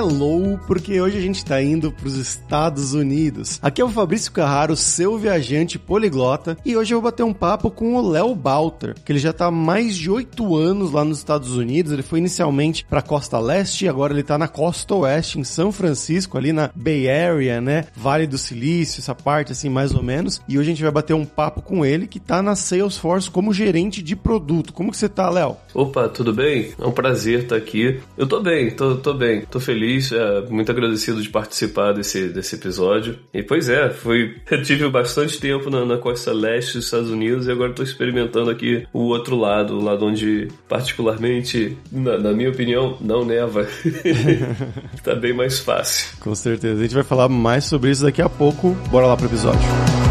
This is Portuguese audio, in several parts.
hello, porque hoje a gente tá indo pros Estados Unidos. Aqui é o Fabrício Carraro, seu viajante poliglota, e hoje eu vou bater um papo com o Léo Balter, que ele já tá há mais de oito anos lá nos Estados Unidos. Ele foi inicialmente pra costa leste, agora ele tá na costa oeste, em São Francisco, ali na Bay Area, né? Vale do Silício, essa parte assim, mais ou menos. E hoje a gente vai bater um papo com ele, que tá na Salesforce como gerente de produto. Como que você tá, Léo? Opa, tudo bem? É um prazer estar aqui. Eu tô bem, tô, tô bem, tô feliz, é, muito agradecido de participar desse, desse episódio. E pois é, foi, eu tive bastante tempo na, na costa leste dos Estados Unidos e agora tô experimentando aqui o outro lado, o lado onde, particularmente, na, na minha opinião, não neva. tá bem mais fácil. Com certeza. A gente vai falar mais sobre isso daqui a pouco. Bora lá pro episódio.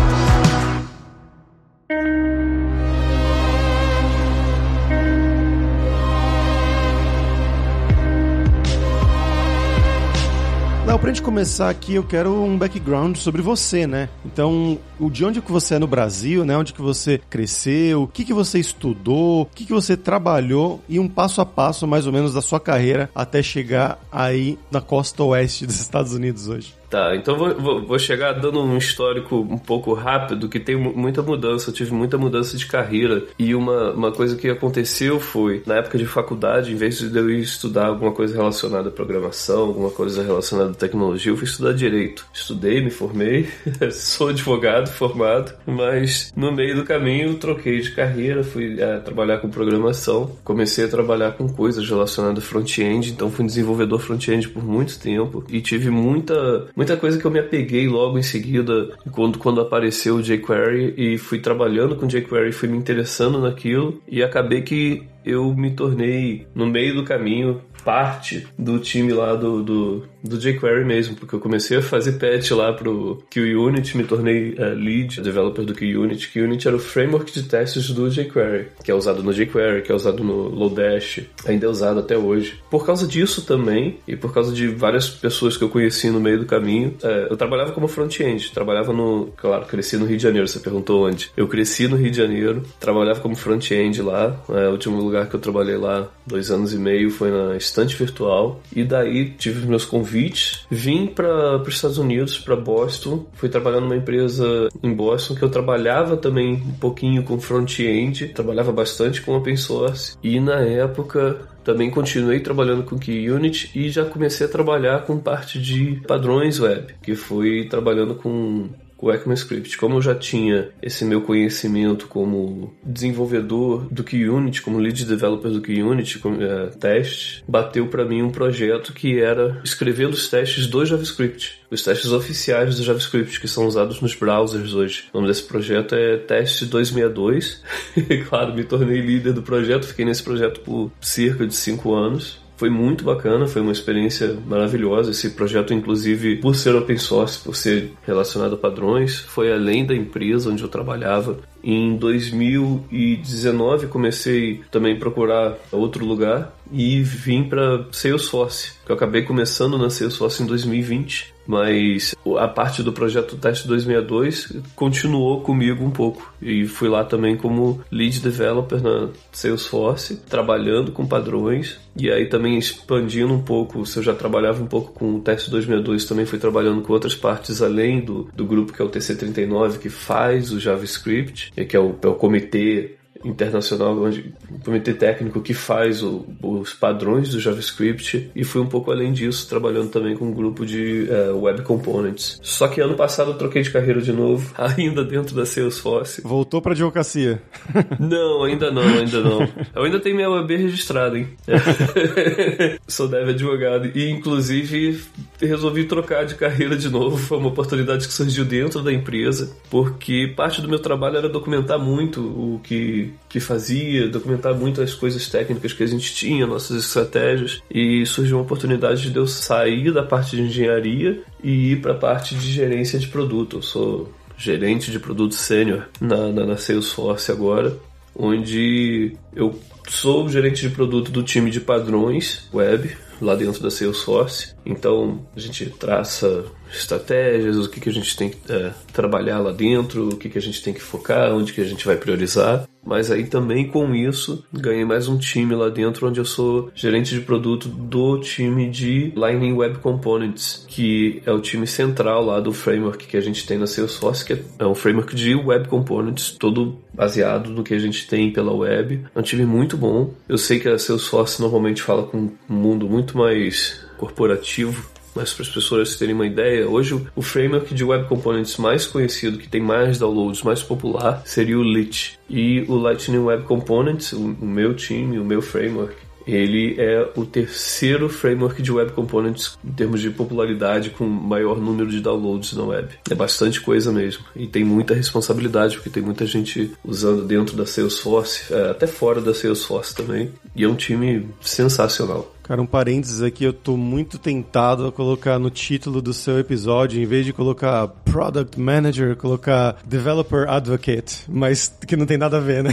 Pra gente começar aqui, eu quero um background sobre você, né? Então, de onde que você é no Brasil, né? Onde que você cresceu, o que que você estudou, o que que você trabalhou e um passo a passo, mais ou menos, da sua carreira até chegar aí na costa oeste dos Estados Unidos hoje. Tá, então vou, vou, vou, chegar dando um histórico um pouco rápido, que tem muita mudança, eu tive muita mudança de carreira. E uma, uma coisa que aconteceu foi, na época de faculdade, em vez de eu ir estudar alguma coisa relacionada à programação, alguma coisa relacionada à tecnologia, eu fui estudar direito. Estudei, me formei, sou advogado formado, mas no meio do caminho troquei de carreira, fui é, trabalhar com programação, comecei a trabalhar com coisas relacionadas a front-end, então fui desenvolvedor front-end por muito tempo e tive muita muita coisa que eu me apeguei logo em seguida quando, quando apareceu o jQuery e fui trabalhando com jQuery, fui me interessando naquilo e acabei que eu me tornei no meio do caminho parte do time lá do, do, do jQuery mesmo, porque eu comecei a fazer patch lá pro QUnit, me tornei uh, lead developer do QUnit. QUnit era o framework de testes do jQuery, que é usado no jQuery, que é usado no Lodash, ainda é usado até hoje. Por causa disso também, e por causa de várias pessoas que eu conheci no meio do caminho, uh, eu trabalhava como front-end, trabalhava no... Claro, cresci no Rio de Janeiro, você perguntou onde. Eu cresci no Rio de Janeiro, trabalhava como front-end lá, uh, o último lugar que eu trabalhei lá, dois anos e meio, foi na estante virtual, e daí tive meus convites, vim para os Estados Unidos, para Boston, fui trabalhar numa empresa em Boston que eu trabalhava também um pouquinho com front-end, trabalhava bastante com open source, e na época também continuei trabalhando com QUnit e já comecei a trabalhar com parte de padrões web, que fui trabalhando com o ECMAScript. Como eu já tinha esse meu conhecimento como desenvolvedor do QUnit, como lead developer do QUnit, com, é, teste, bateu para mim um projeto que era escrevendo os testes do JavaScript, os testes oficiais do JavaScript que são usados nos browsers hoje. O nome desse projeto é Teste 262. e claro, me tornei líder do projeto, fiquei nesse projeto por cerca de cinco anos. Foi muito bacana, foi uma experiência maravilhosa. Esse projeto, inclusive, por ser open source, por ser relacionado a padrões, foi além da empresa onde eu trabalhava. Em 2019 comecei também a procurar outro lugar e vim para Salesforce, que eu acabei começando na Salesforce em 2020, mas a parte do projeto Teste 262 continuou comigo um pouco. E fui lá também como lead developer na Salesforce, trabalhando com padrões e aí também expandindo um pouco, se eu já trabalhava um pouco com o Teste 262, também fui trabalhando com outras partes além do, do grupo que é o TC39 que faz o JavaScript, que é o, é o comitê internacional, onde o comitê técnico que faz o, os padrões do JavaScript e fui um pouco além disso, trabalhando também com um grupo de uh, Web Components. Só que ano passado eu troquei de carreira de novo, ainda dentro da Salesforce. Voltou para advocacia? não, ainda não, ainda não. Eu ainda tenho minha web registrada, hein? Sou dev advogado e inclusive resolvi trocar de carreira de novo. Foi uma oportunidade que surgiu dentro da empresa, porque parte do meu trabalho era documentar muito o que que, fazia, documentar muito as coisas técnicas que a gente tinha, nossas estratégias, e surgiu uma oportunidade de eu sair da parte de engenharia e ir para a parte de gerência de produto. Eu sou gerente de produto sênior na, na, na Salesforce agora, onde eu sou gerente de produto do time de padrões web lá dentro da Salesforce. Então a gente traça estratégias, o que, que a gente tem que é, trabalhar lá dentro, o que, que a gente tem que focar, onde que a gente vai priorizar. Mas aí também com isso ganhei mais um time lá dentro onde eu sou gerente de produto do time de Lightning Web Components, que é o time central lá do framework que a gente tem na Salesforce, que é um framework de Web Components, todo baseado no que a gente tem pela web. É um time muito bom. Eu sei que a Salesforce normalmente fala com um mundo muito mais corporativo mas para as pessoas terem uma ideia, hoje o framework de Web Components mais conhecido, que tem mais downloads, mais popular, seria o Lit. E o Lightning Web Components, o meu time, o meu framework, ele é o terceiro framework de Web Components em termos de popularidade com maior número de downloads na web. É bastante coisa mesmo. E tem muita responsabilidade, porque tem muita gente usando dentro da Salesforce, é, até fora da Salesforce também. E é um time sensacional. Cara, um parênteses aqui, eu tô muito tentado a colocar no título do seu episódio, em vez de colocar Product Manager, colocar Developer Advocate, mas que não tem nada a ver, né?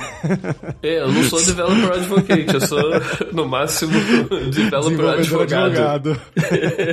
É, eu não sou Developer Advocate, eu sou, no máximo, Developer Advogado. advogado.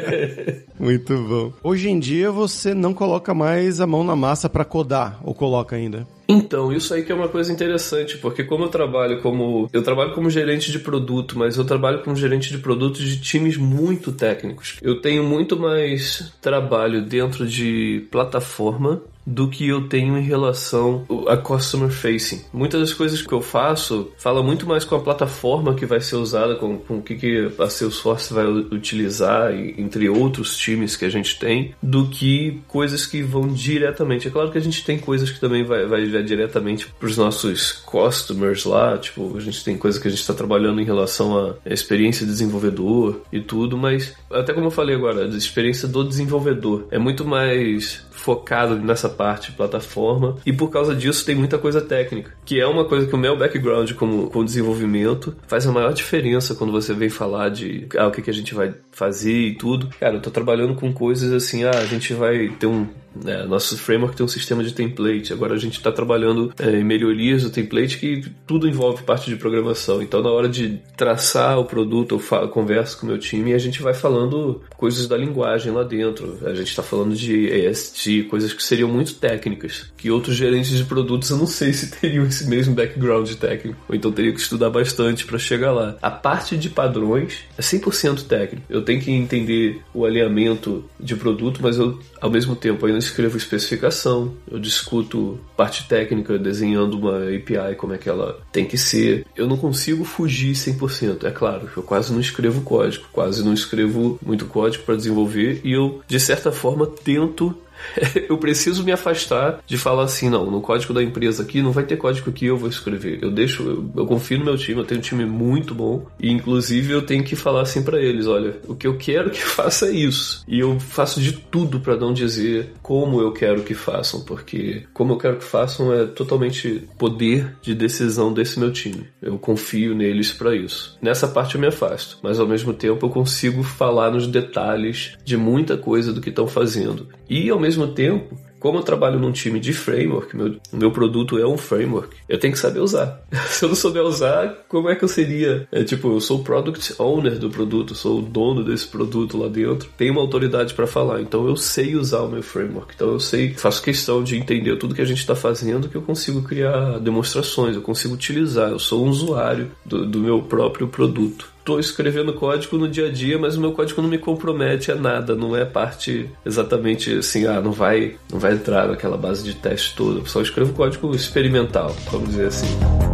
muito bom. Hoje em dia você não coloca mais a mão na massa para codar, ou coloca ainda? Então, isso aí que é uma coisa interessante, porque como eu trabalho como. Eu trabalho como gerente de produto, mas eu trabalho como gerente de produto de times muito técnicos. Eu tenho muito mais trabalho dentro de plataforma do que eu tenho em relação a customer facing. Muitas das coisas que eu faço fala muito mais com a plataforma que vai ser usada, com, com o que, que a Salesforce vai utilizar, entre outros times que a gente tem, do que coisas que vão diretamente. É claro que a gente tem coisas que também vai, vai, diretamente para os nossos customers lá, tipo, a gente tem coisas que a gente está trabalhando em relação à experiência de desenvolvedor e tudo, mas até como eu falei agora, a experiência do desenvolvedor é muito mais focado nessa parte de plataforma e por causa disso tem muita coisa técnica, que é uma coisa que o meu background como com desenvolvimento faz a maior diferença quando você vem falar de ah, o que, que a gente vai fazer e tudo. Cara, eu tô trabalhando com coisas assim, ah, a gente vai ter um é, nosso framework tem um sistema de template. Agora a gente está trabalhando é, em melhorias do template que tudo envolve parte de programação. Então, na hora de traçar o produto, eu falo, converso com o meu time e a gente vai falando coisas da linguagem lá dentro. A gente está falando de AST, coisas que seriam muito técnicas, que outros gerentes de produtos eu não sei se teriam esse mesmo background técnico. Ou então teria que estudar bastante para chegar lá. A parte de padrões é 100% técnico. Eu tenho que entender o alinhamento de produto, mas eu, ao mesmo tempo, ainda escrevo especificação, eu discuto parte técnica, desenhando uma API, como é que ela tem que ser. Eu não consigo fugir 100%, é claro, eu quase não escrevo código, quase não escrevo muito código para desenvolver e eu, de certa forma, tento eu preciso me afastar de falar assim, não, no código da empresa aqui não vai ter código que eu vou escrever. Eu deixo, eu, eu confio no meu time, eu tenho um time muito bom e inclusive eu tenho que falar assim para eles, olha, o que eu quero que faça é isso. E eu faço de tudo para não dizer como eu quero que façam, porque como eu quero que façam é totalmente poder de decisão desse meu time. Eu confio neles para isso. Nessa parte eu me afasto, mas ao mesmo tempo eu consigo falar nos detalhes de muita coisa do que estão fazendo. E ao mesmo tempo, como eu trabalho num time de framework, meu, meu produto é um framework, eu tenho que saber usar. Se eu não souber usar, como é que eu seria? É tipo, eu sou product owner do produto, sou o dono desse produto lá dentro, tenho uma autoridade para falar, então eu sei usar o meu framework, então eu sei, faço questão de entender tudo que a gente está fazendo, que eu consigo criar demonstrações, eu consigo utilizar, eu sou um usuário do, do meu próprio produto tô escrevendo código no dia a dia, mas o meu código não me compromete a nada, não é parte exatamente assim, ah, não vai, não vai entrar naquela base de teste toda. Só escrevo código experimental, vamos dizer assim.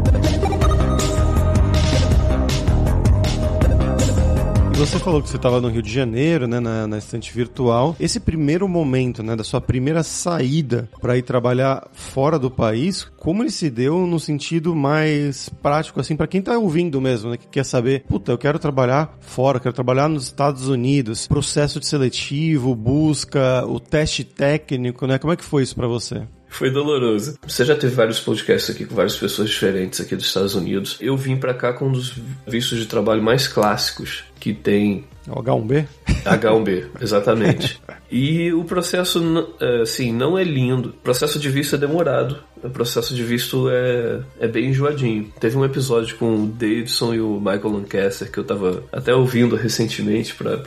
Você falou que você estava no Rio de Janeiro, né, na, na, estante virtual. Esse primeiro momento, né, da sua primeira saída para ir trabalhar fora do país, como ele se deu no sentido mais prático, assim, para quem está ouvindo mesmo, né, que quer saber, puta, eu quero trabalhar fora, quero trabalhar nos Estados Unidos, processo de seletivo, busca, o teste técnico, né? Como é que foi isso para você? Foi doloroso. Você já teve vários podcasts aqui com várias pessoas diferentes aqui dos Estados Unidos. Eu vim para cá com um dos vistos de trabalho mais clássicos que tem. O H1B? H1B, exatamente. E o processo, assim, não é lindo. O processo de visto é demorado. o processo de visto é, é bem enjoadinho. Teve um episódio com o Davidson e o Michael Lancaster que eu tava até ouvindo recentemente para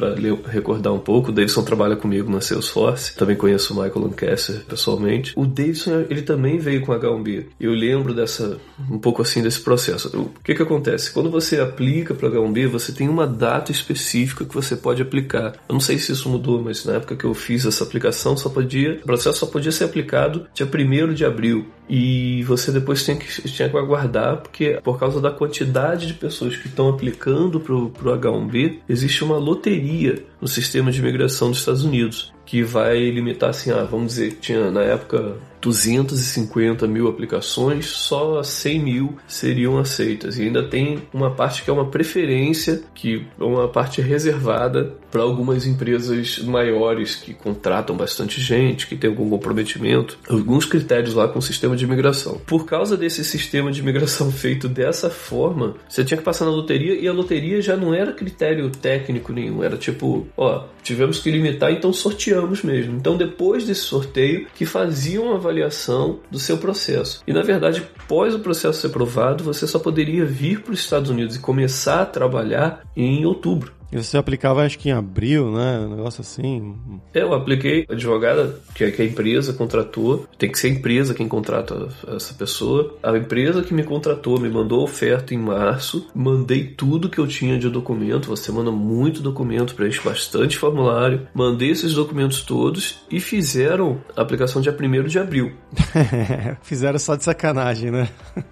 recordar um pouco. O Davidson trabalha comigo na Salesforce, também conheço o Michael Lancaster pessoalmente. O Davidson, ele também veio com H1B. Eu lembro dessa, um pouco assim desse processo. O que que acontece? Quando você aplica para H1B, você tem uma data específica que você pode aplicar. Eu não sei se isso mudou, mas na época que eu fiz essa aplicação, só podia, o processo só podia ser aplicado dia 1 de abril. E você depois tem que, tinha que aguardar, porque por causa da quantidade de pessoas que estão aplicando para o H1B, existe uma loteria no sistema de imigração dos Estados Unidos, que vai limitar assim, ah, vamos dizer, tinha na época 250 mil aplicações, só 100 mil seriam aceitas. E ainda tem uma parte que é uma preferência, que é uma parte reservada para algumas empresas maiores que contratam bastante gente, que tem algum comprometimento, alguns critérios lá com o sistema de imigração. Por causa desse sistema de imigração feito dessa forma, você tinha que passar na loteria e a loteria já não era critério técnico nenhum, era tipo, ó, tivemos que limitar, então sorteamos mesmo. Então depois desse sorteio que faziam uma avaliação do seu processo. E na verdade, após o processo ser aprovado, você só poderia vir para os Estados Unidos e começar a trabalhar em outubro. E você aplicava, acho que em abril, né? Um negócio assim. Eu apliquei advogada, que, que a empresa contratou. Tem que ser a empresa quem contrata essa pessoa. A empresa que me contratou me mandou oferta em março. Mandei tudo que eu tinha de documento. Você manda muito documento, preenche bastante formulário. Mandei esses documentos todos e fizeram a aplicação dia 1 de abril. fizeram só de sacanagem, né?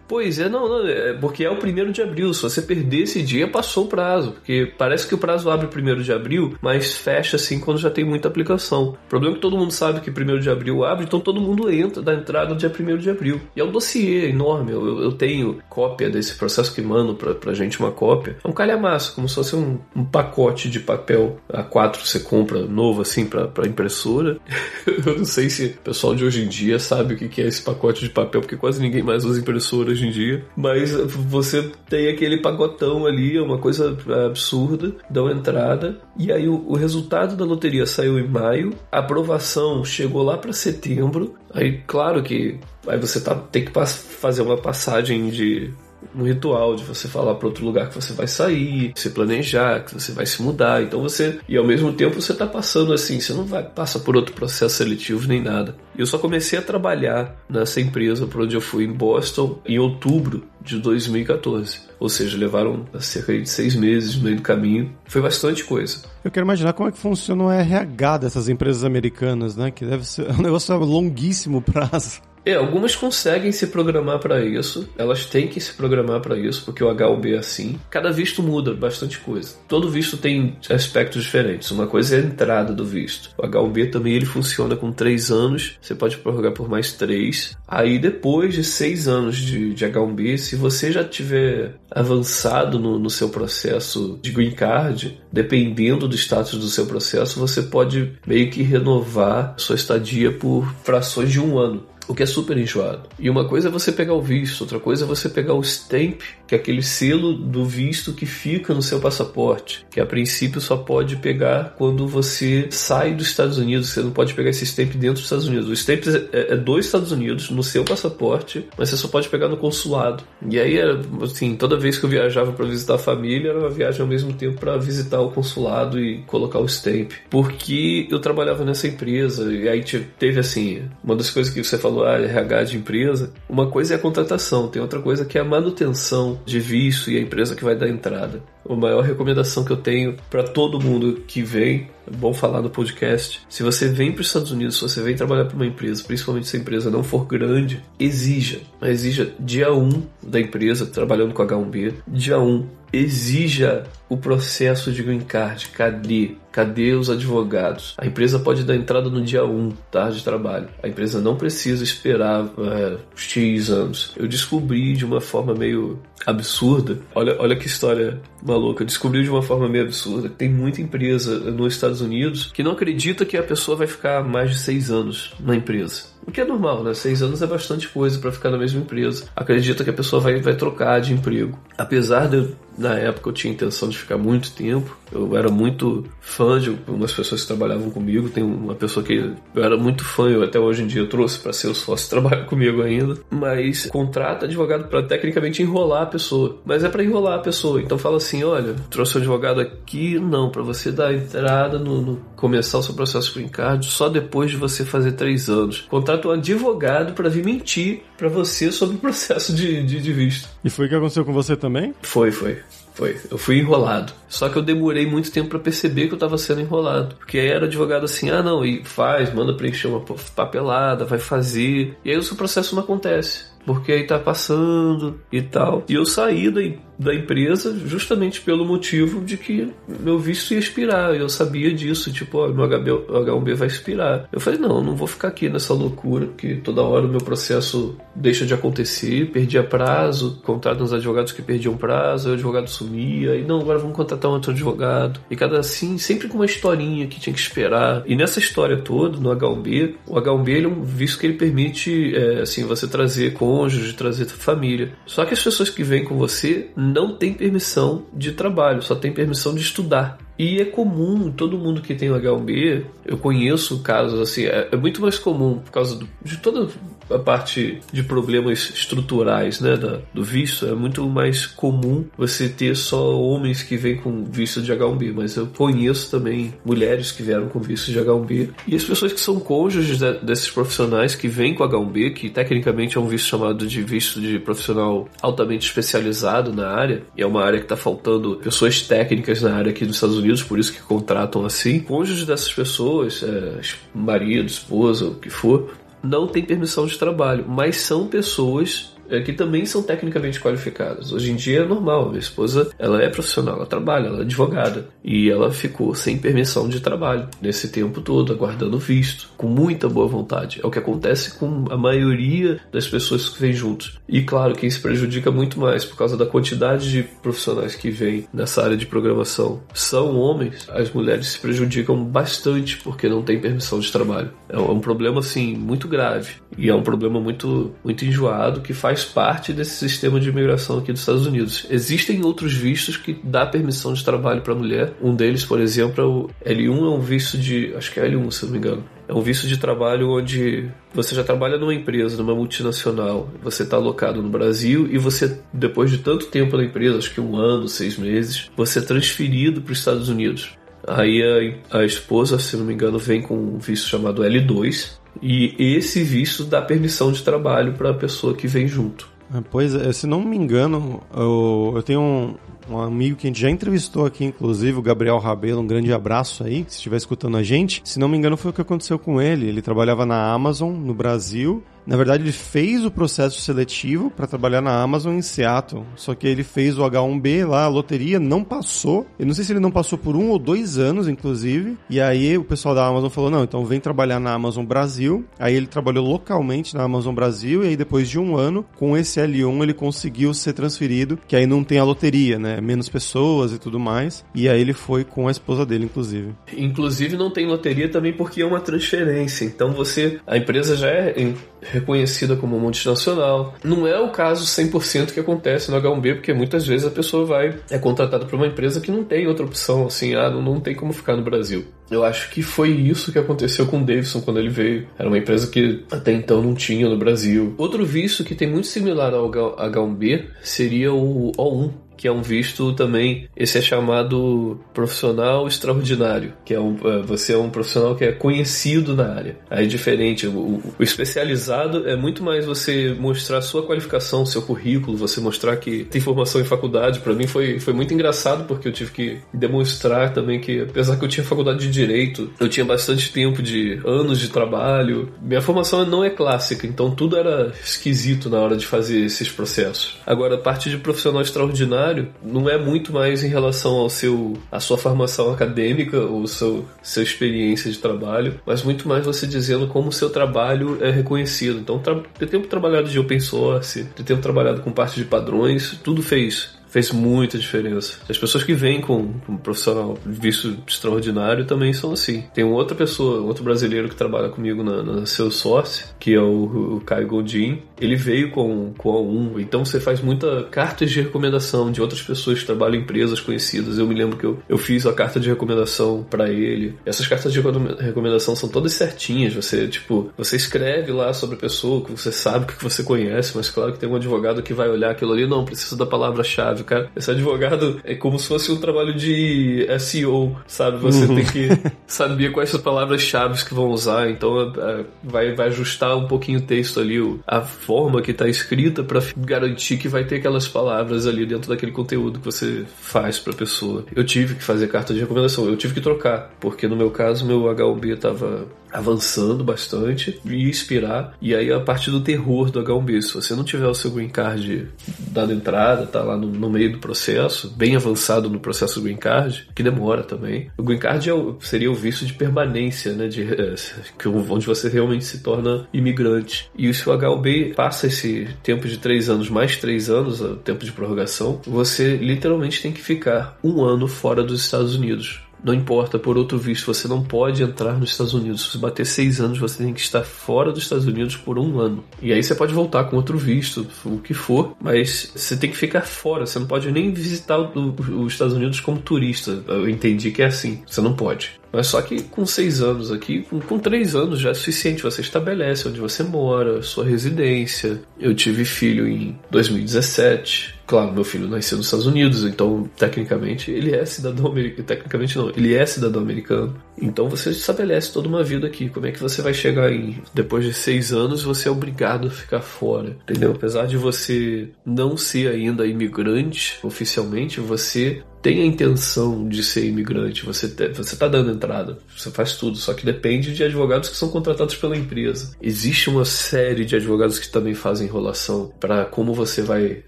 Pois é, não, não, é porque é o 1 de abril. Se você perder esse dia, passou o prazo. Porque parece que o prazo prazo abre 1 de abril, mas fecha assim quando já tem muita aplicação. O problema é que todo mundo sabe que 1 de abril abre, então todo mundo entra da entrada dia 1 de abril. E é um dossiê enorme. Eu, eu tenho cópia desse processo que mando pra, pra gente uma cópia. É um calhamaço, como se fosse um, um pacote de papel A4 que você compra novo assim pra, pra impressora. eu não sei se o pessoal de hoje em dia sabe o que é esse pacote de papel, porque quase ninguém mais usa impressora hoje em dia. Mas você tem aquele pacotão ali, é uma coisa absurda dão entrada e aí o, o resultado da loteria saiu em maio, a aprovação chegou lá para setembro. Aí, claro que aí você tá, tem que fazer uma passagem de um ritual de você falar para outro lugar que você vai sair, se planejar, que você vai se mudar. Então você e ao mesmo tempo você tá passando assim, você não vai passar por outro processo seletivo nem nada. Eu só comecei a trabalhar nessa empresa por onde eu fui em Boston em outubro de 2014. Ou seja, levaram cerca de seis meses no meio do caminho. Foi bastante coisa. Eu quero imaginar como é que funciona o RH dessas empresas americanas, né? Que deve ser um negócio a longuíssimo prazo. É, algumas conseguem se programar para isso, elas têm que se programar para isso, porque o H1B é assim. Cada visto muda bastante coisa. Todo visto tem aspectos diferentes. Uma coisa é a entrada do visto. O H1B também ele funciona com três anos, você pode prorrogar por mais três. Aí depois de seis anos de, de H1B, se você já tiver avançado no, no seu processo de green card, dependendo do status do seu processo, você pode meio que renovar sua estadia por frações de um ano o que é super enjoado. E uma coisa é você pegar o visto, outra coisa é você pegar o stamp, que é aquele selo do visto que fica no seu passaporte, que a princípio só pode pegar quando você sai dos Estados Unidos, você não pode pegar esse stamp dentro dos Estados Unidos. O stamp é, é dos Estados Unidos, no seu passaporte, mas você só pode pegar no consulado. E aí, assim, toda vez que eu viajava para visitar a família, era uma viagem ao mesmo tempo para visitar o consulado e colocar o stamp. Porque eu trabalhava nessa empresa, e aí teve assim, uma das coisas que você falou a RH de empresa, uma coisa é a contratação, tem outra coisa que é a manutenção de visto e a empresa que vai dar entrada. A maior recomendação que eu tenho para todo mundo que vem, é bom falar no podcast, se você vem para os Estados Unidos, se você vem trabalhar para uma empresa, principalmente se a empresa não for grande, exija, exija dia 1 da empresa trabalhando com H1B, dia 1 exija o processo de green card. Cadê? Cadê os advogados? A empresa pode dar entrada no dia 1 tá, de trabalho. A empresa não precisa esperar é, X anos. Eu descobri de uma forma meio absurda. Olha, olha que história maluca. Eu descobri de uma forma meio absurda tem muita empresa nos Estados Unidos que não acredita que a pessoa vai ficar mais de seis anos na empresa. O que é normal, né? Seis anos é bastante coisa para ficar na mesma empresa. Acredita que a pessoa vai, vai trocar de emprego. Apesar de na época eu tinha intenção de ficar muito tempo. Eu era muito fã de umas pessoas que trabalhavam comigo. Tem uma pessoa que eu era muito fã, eu até hoje em dia trouxe para ser o sócio trabalha comigo ainda. Mas contrata advogado para tecnicamente enrolar a pessoa. Mas é para enrolar a pessoa. Então fala assim: olha, trouxe um advogado aqui, não, para você dar entrada no, no, começar o seu processo green card só depois de você fazer três anos. Contrata um advogado para vir mentir para você sobre o processo de, de, de visto. E foi o que aconteceu com você também? Foi, foi. Foi. Eu fui enrolado. Só que eu demorei muito tempo para perceber que eu tava sendo enrolado. Porque aí era advogado assim, ah não, e faz, manda preencher uma papelada, vai fazer. E aí o seu processo não acontece porque aí tá passando e tal. E eu saí da, da empresa justamente pelo motivo de que meu visto ia expirar. Eu sabia disso, tipo, ó, meu H1B vai expirar. Eu falei, não, não vou ficar aqui nessa loucura, que toda hora o meu processo deixa de acontecer, perdia prazo, contrato uns advogados que perdiam prazo, o advogado sumia, e não, agora vamos contratar um outro advogado. E cada assim, sempre com uma historinha que tinha que esperar. E nessa história toda, no H1B, o H1B ele é um visto que ele permite, é, assim, você trazer cônjuge, trazer família. Só que as pessoas que vêm com você não têm permissão de trabalho, só têm permissão de estudar. E é comum, todo mundo que tem o H1B, eu conheço casos assim, é, é muito mais comum por causa do, de toda a parte de problemas estruturais né, da, do visto, é muito mais comum você ter só homens que vêm com visto de H1B, mas eu conheço também mulheres que vieram com visto de H1B e as pessoas que são cônjuges de, desses profissionais que vêm com H1B, que tecnicamente é um visto chamado de visto de profissional altamente especializado na área, e é uma área que está faltando pessoas técnicas na área aqui nos Estados Unidos, por isso que contratam assim. Cônjuges dessas pessoas, é, marido, esposa, o que for, não tem permissão de trabalho, mas são pessoas é, que também são tecnicamente qualificadas. Hoje em dia é normal, minha esposa ela é profissional, ela trabalha, ela é advogada e ela ficou sem permissão de trabalho nesse tempo todo, aguardando visto, com muita boa vontade. É o que acontece com a maioria das pessoas que vêm juntos. E claro, quem se prejudica muito mais por causa da quantidade de profissionais que vêm nessa área de programação são homens, as mulheres se prejudicam bastante porque não têm permissão de trabalho. É um problema assim muito grave e é um problema muito muito enjoado que faz faz parte desse sistema de imigração aqui dos Estados Unidos. Existem outros vistos que dá permissão de trabalho para mulher. Um deles, por exemplo, é o L1 é um visto de, acho que é L1, se não me engano. É um visto de trabalho onde você já trabalha numa empresa, numa multinacional, você está alocado no Brasil e você, depois de tanto tempo na empresa, acho que um ano, seis meses, você é transferido para os Estados Unidos. Aí a, a esposa, se não me engano, vem com um visto chamado L2, e esse visto dá permissão de trabalho para a pessoa que vem junto. Ah, pois é, se não me engano, eu, eu tenho um, um, amigo que a gente já entrevistou aqui, inclusive, o Gabriel Rabelo, um grande abraço aí, se estiver escutando a gente. Se não me engano, foi o que aconteceu com ele. Ele trabalhava na Amazon, no Brasil, na verdade, ele fez o processo seletivo para trabalhar na Amazon em Seattle. Só que ele fez o H1B lá, a loteria, não passou. Eu não sei se ele não passou por um ou dois anos, inclusive. E aí o pessoal da Amazon falou: não, então vem trabalhar na Amazon Brasil. Aí ele trabalhou localmente na Amazon Brasil. E aí depois de um ano, com esse L1, ele conseguiu ser transferido. Que aí não tem a loteria, né? Menos pessoas e tudo mais. E aí ele foi com a esposa dele, inclusive. Inclusive não tem loteria também porque é uma transferência. Então você. A empresa já é reconhecida como multinacional. Não é o caso 100% que acontece no H1B, porque muitas vezes a pessoa vai é contratada por uma empresa que não tem outra opção, assim, ah, não, não tem como ficar no Brasil. Eu acho que foi isso que aconteceu com o Davidson quando ele veio. Era uma empresa que até então não tinha no Brasil. Outro visto que tem muito similar ao H1B seria o O1, que é um visto também, esse é chamado profissional extraordinário, que é um, é, você é um profissional que é conhecido na área. Aí é diferente, o, o especializado é muito mais você mostrar sua qualificação, seu currículo, você mostrar que tem formação em faculdade. Para mim foi, foi muito engraçado porque eu tive que demonstrar também que, apesar que eu tinha faculdade de direito, eu tinha bastante tempo de anos de trabalho. Minha formação não é clássica, então tudo era esquisito na hora de fazer esses processos. Agora, a parte de profissional extraordinário não é muito mais em relação ao seu a sua formação acadêmica ou seu sua experiência de trabalho, mas muito mais você dizendo como o seu trabalho é reconhecido. Então, ter tempo trabalhado de open source, ter tempo trabalhado com parte de padrões, tudo fez Fez muita diferença. As pessoas que vêm com, um profissional visto extraordinário também são assim. Tem outra pessoa, outro brasileiro que trabalha comigo na, na Salesforce, que é o, o Caio Goldin. Ele veio com, com a 1, então você faz muita cartas de recomendação de outras pessoas que trabalham em empresas conhecidas. Eu me lembro que eu, eu fiz a carta de recomendação para ele. Essas cartas de recomendação são todas certinhas. Você, tipo, você escreve lá sobre a pessoa, que você sabe que você conhece, mas claro que tem um advogado que vai olhar aquilo ali, não, precisa da palavra-chave, cara. Esse advogado é como se fosse um trabalho de SEO, sabe? Você uhum. tem que saber quais são as palavras-chave que vão usar, então é, vai, vai ajustar um pouquinho o texto ali, a forma que está escrita para garantir que vai ter aquelas palavras ali dentro daquele conteúdo que você faz para a pessoa. Eu tive que fazer carta de recomendação, eu tive que trocar, porque no meu caso meu H1B estava avançando bastante e inspirar. E aí, a partir do terror do H1B, se você não tiver o seu green card dado entrada, tá lá no, no meio do processo, bem avançado no processo do green card, que demora também. O green card é o, seria o visto de permanência, né? De, é, que, onde você realmente se torna imigrante. E se o H1B passa esse tempo de três anos, mais três anos, o tempo de prorrogação, você literalmente tem que ficar um ano fora dos Estados Unidos não importa, por outro visto, você não pode entrar nos Estados Unidos. Se você bater seis anos, você tem que estar fora dos Estados Unidos por um ano. E aí você pode voltar com outro visto, o que for, mas você tem que ficar fora. Você não pode nem visitar os Estados Unidos como turista. Eu entendi que é assim. Você não pode. Mas só que com seis anos aqui, com, com três anos já é suficiente. Você estabelece onde você mora, sua residência. Eu tive filho em 2017. Claro, meu filho nasceu nos Estados Unidos, então tecnicamente ele é cidadão americano. Tecnicamente não, ele é cidadão americano. Então você estabelece toda uma vida aqui. Como é que você vai chegar em depois de seis anos você é obrigado a ficar fora, entendeu? Apesar de você não ser ainda imigrante oficialmente, você tem a intenção de ser imigrante, você você está dando entrada, você faz tudo, só que depende de advogados que são contratados pela empresa. Existe uma série de advogados que também fazem enrolação para como você vai,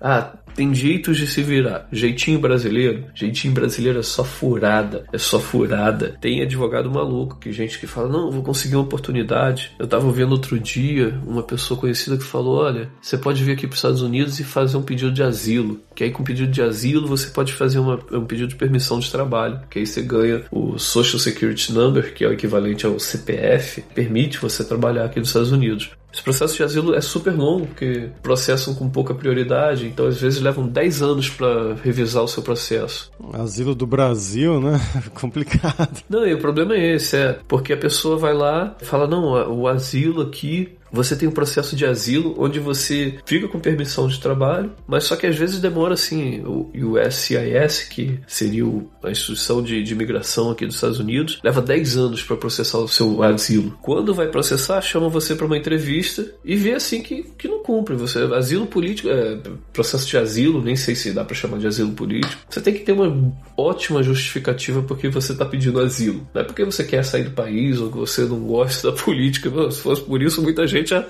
ah, tem jeitos de se virar. Jeitinho brasileiro, jeitinho brasileiro é só furada, é só furada. Tem advogado maluco, que gente que fala, não, vou conseguir uma oportunidade. Eu tava vendo outro dia uma pessoa conhecida que falou, olha, você pode vir aqui para os Estados Unidos e fazer um pedido de asilo. Que aí com pedido de asilo você pode fazer uma, um pedido de permissão de trabalho, que aí você ganha o Social Security Number, que é o equivalente ao CPF, permite você trabalhar aqui nos Estados Unidos. Esse processo de asilo é super longo, porque processam com pouca prioridade, então às vezes levam 10 anos para revisar o seu processo. Asilo do Brasil, né? Complicado. Não, e o problema é esse, é porque a pessoa vai lá e fala: não, o asilo aqui você tem um processo de asilo onde você fica com permissão de trabalho, mas só que às vezes demora assim. O USCIS, que seria a instituição de, de imigração aqui dos Estados Unidos, leva 10 anos para processar o seu asilo. Quando vai processar, chama você para uma entrevista e vê assim que, que não cumpre. Você asilo político, é, processo de asilo, nem sei se dá para chamar de asilo político. Você tem que ter uma ótima justificativa porque você está pedindo asilo. Não é porque você quer sair do país ou que você não gosta da política. Se fosse por isso, muita gente já.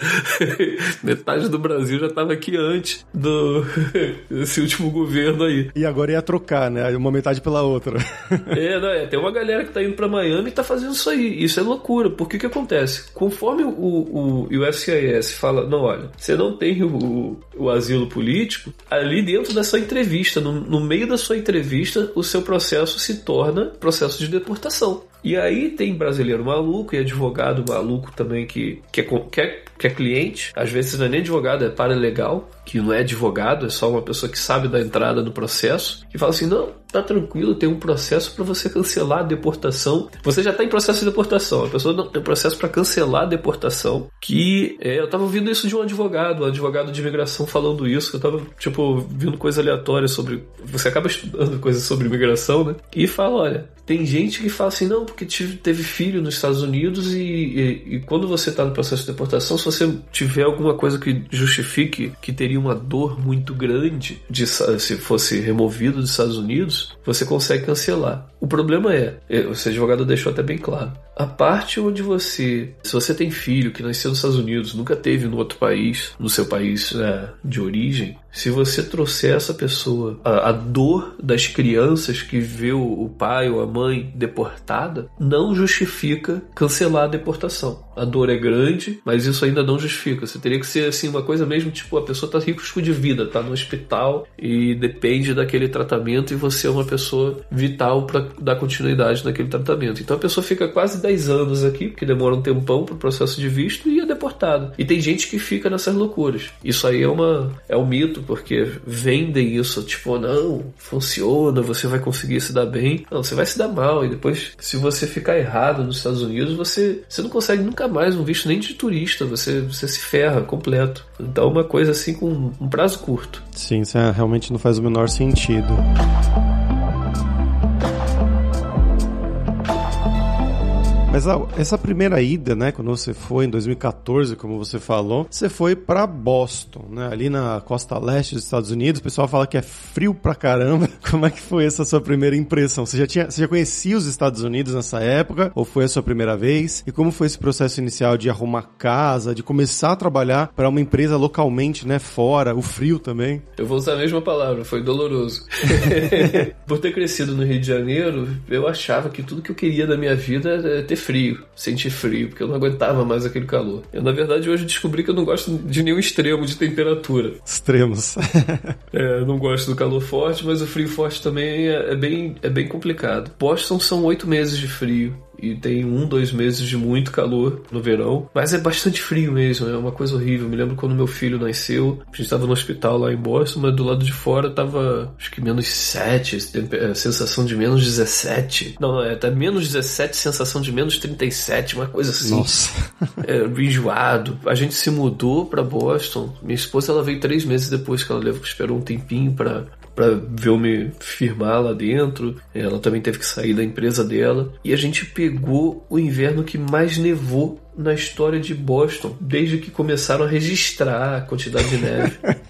metade do Brasil já estava aqui antes do esse último governo aí. E agora ia trocar, né? Uma metade pela outra. é, não, é, tem uma galera que tá indo para Miami e tá fazendo isso aí. Isso é loucura. Por que que acontece? Conforme o, o, o USCIS fala, não, olha, você não tem o, o asilo político, ali dentro da sua entrevista, no, no meio da sua entrevista, o seu processo se torna processo de deportação. E aí tem brasileiro maluco e advogado maluco também que, que, é, que, é, que é cliente. Às vezes não é nem advogado, é paralegal, que não é advogado, é só uma pessoa que sabe da entrada no processo, que fala assim: não, tá tranquilo, tem um processo para você cancelar a deportação. Você já tá em processo de deportação, a pessoa não tem processo para cancelar a deportação. Que é, eu tava ouvindo isso de um advogado, um advogado de imigração falando isso, eu tava, tipo, vendo coisa aleatória sobre. Você acaba estudando coisas sobre imigração, né? E fala: olha, tem gente que fala assim, não, porque teve filho nos Estados Unidos e, e, e quando você está no processo de deportação, se você tiver alguma coisa que justifique que teria uma dor muito grande de, se fosse removido dos Estados Unidos, você consegue cancelar. O problema é, esse advogado deixou até bem claro, a parte onde você, se você tem filho que nasceu nos Estados Unidos, nunca teve no outro país, no seu país né, de origem, se você trouxer essa pessoa a, a, dor das crianças que vê o pai ou a mãe deportada, não justifica cancelar a deportação. A dor é grande, mas isso ainda não justifica. Você teria que ser assim uma coisa mesmo, tipo, a pessoa em risco de vida, está no hospital e depende daquele tratamento e você é uma pessoa vital para dar continuidade naquele tratamento. Então a pessoa fica quase 10 anos aqui, porque demora um tempão para o processo de visto e é deportada. E tem gente que fica nessas loucuras. Isso aí é uma é um mito porque vendem isso, tipo, não, funciona, você vai conseguir se dar bem. Não, você vai se dar mal, e depois, se você ficar errado nos Estados Unidos, você, você não consegue nunca mais um visto nem de turista, você, você se ferra completo. Então, uma coisa assim com um prazo curto. Sim, isso é, realmente não faz o menor sentido. Mas essa primeira ida, né, quando você foi em 2014, como você falou, você foi para Boston, né, ali na costa leste dos Estados Unidos. O pessoal fala que é frio pra caramba. Como é que foi essa sua primeira impressão? Você já tinha, você já conhecia os Estados Unidos nessa época ou foi a sua primeira vez? E como foi esse processo inicial de arrumar casa, de começar a trabalhar para uma empresa localmente, né, fora, o frio também? Eu vou usar a mesma palavra, foi doloroso. Por ter crescido no Rio de Janeiro, eu achava que tudo que eu queria da minha vida era ter frio, sentir frio, porque eu não aguentava mais aquele calor. Eu, na verdade, hoje descobri que eu não gosto de nenhum extremo de temperatura. Extremos. é, eu não gosto do calor forte, mas o frio forte também é, é, bem, é bem complicado. Boston são oito meses de frio e tem um, dois meses de muito calor no verão, mas é bastante frio mesmo, é uma coisa horrível. me lembro quando meu filho nasceu, a gente estava no hospital lá em Boston, mas do lado de fora tava acho que menos 7, é, sensação de menos 17. Não, não, é até menos 17, sensação de menos 37, uma coisa assim. Nossa. é, enjoado. A gente se mudou para Boston. Minha esposa ela veio três meses depois que ela levou, esperou um tempinho para para ver eu me firmar lá dentro. Ela também teve que sair da empresa dela. E a gente pegou o inverno que mais nevou na história de Boston, desde que começaram a registrar a quantidade de neve.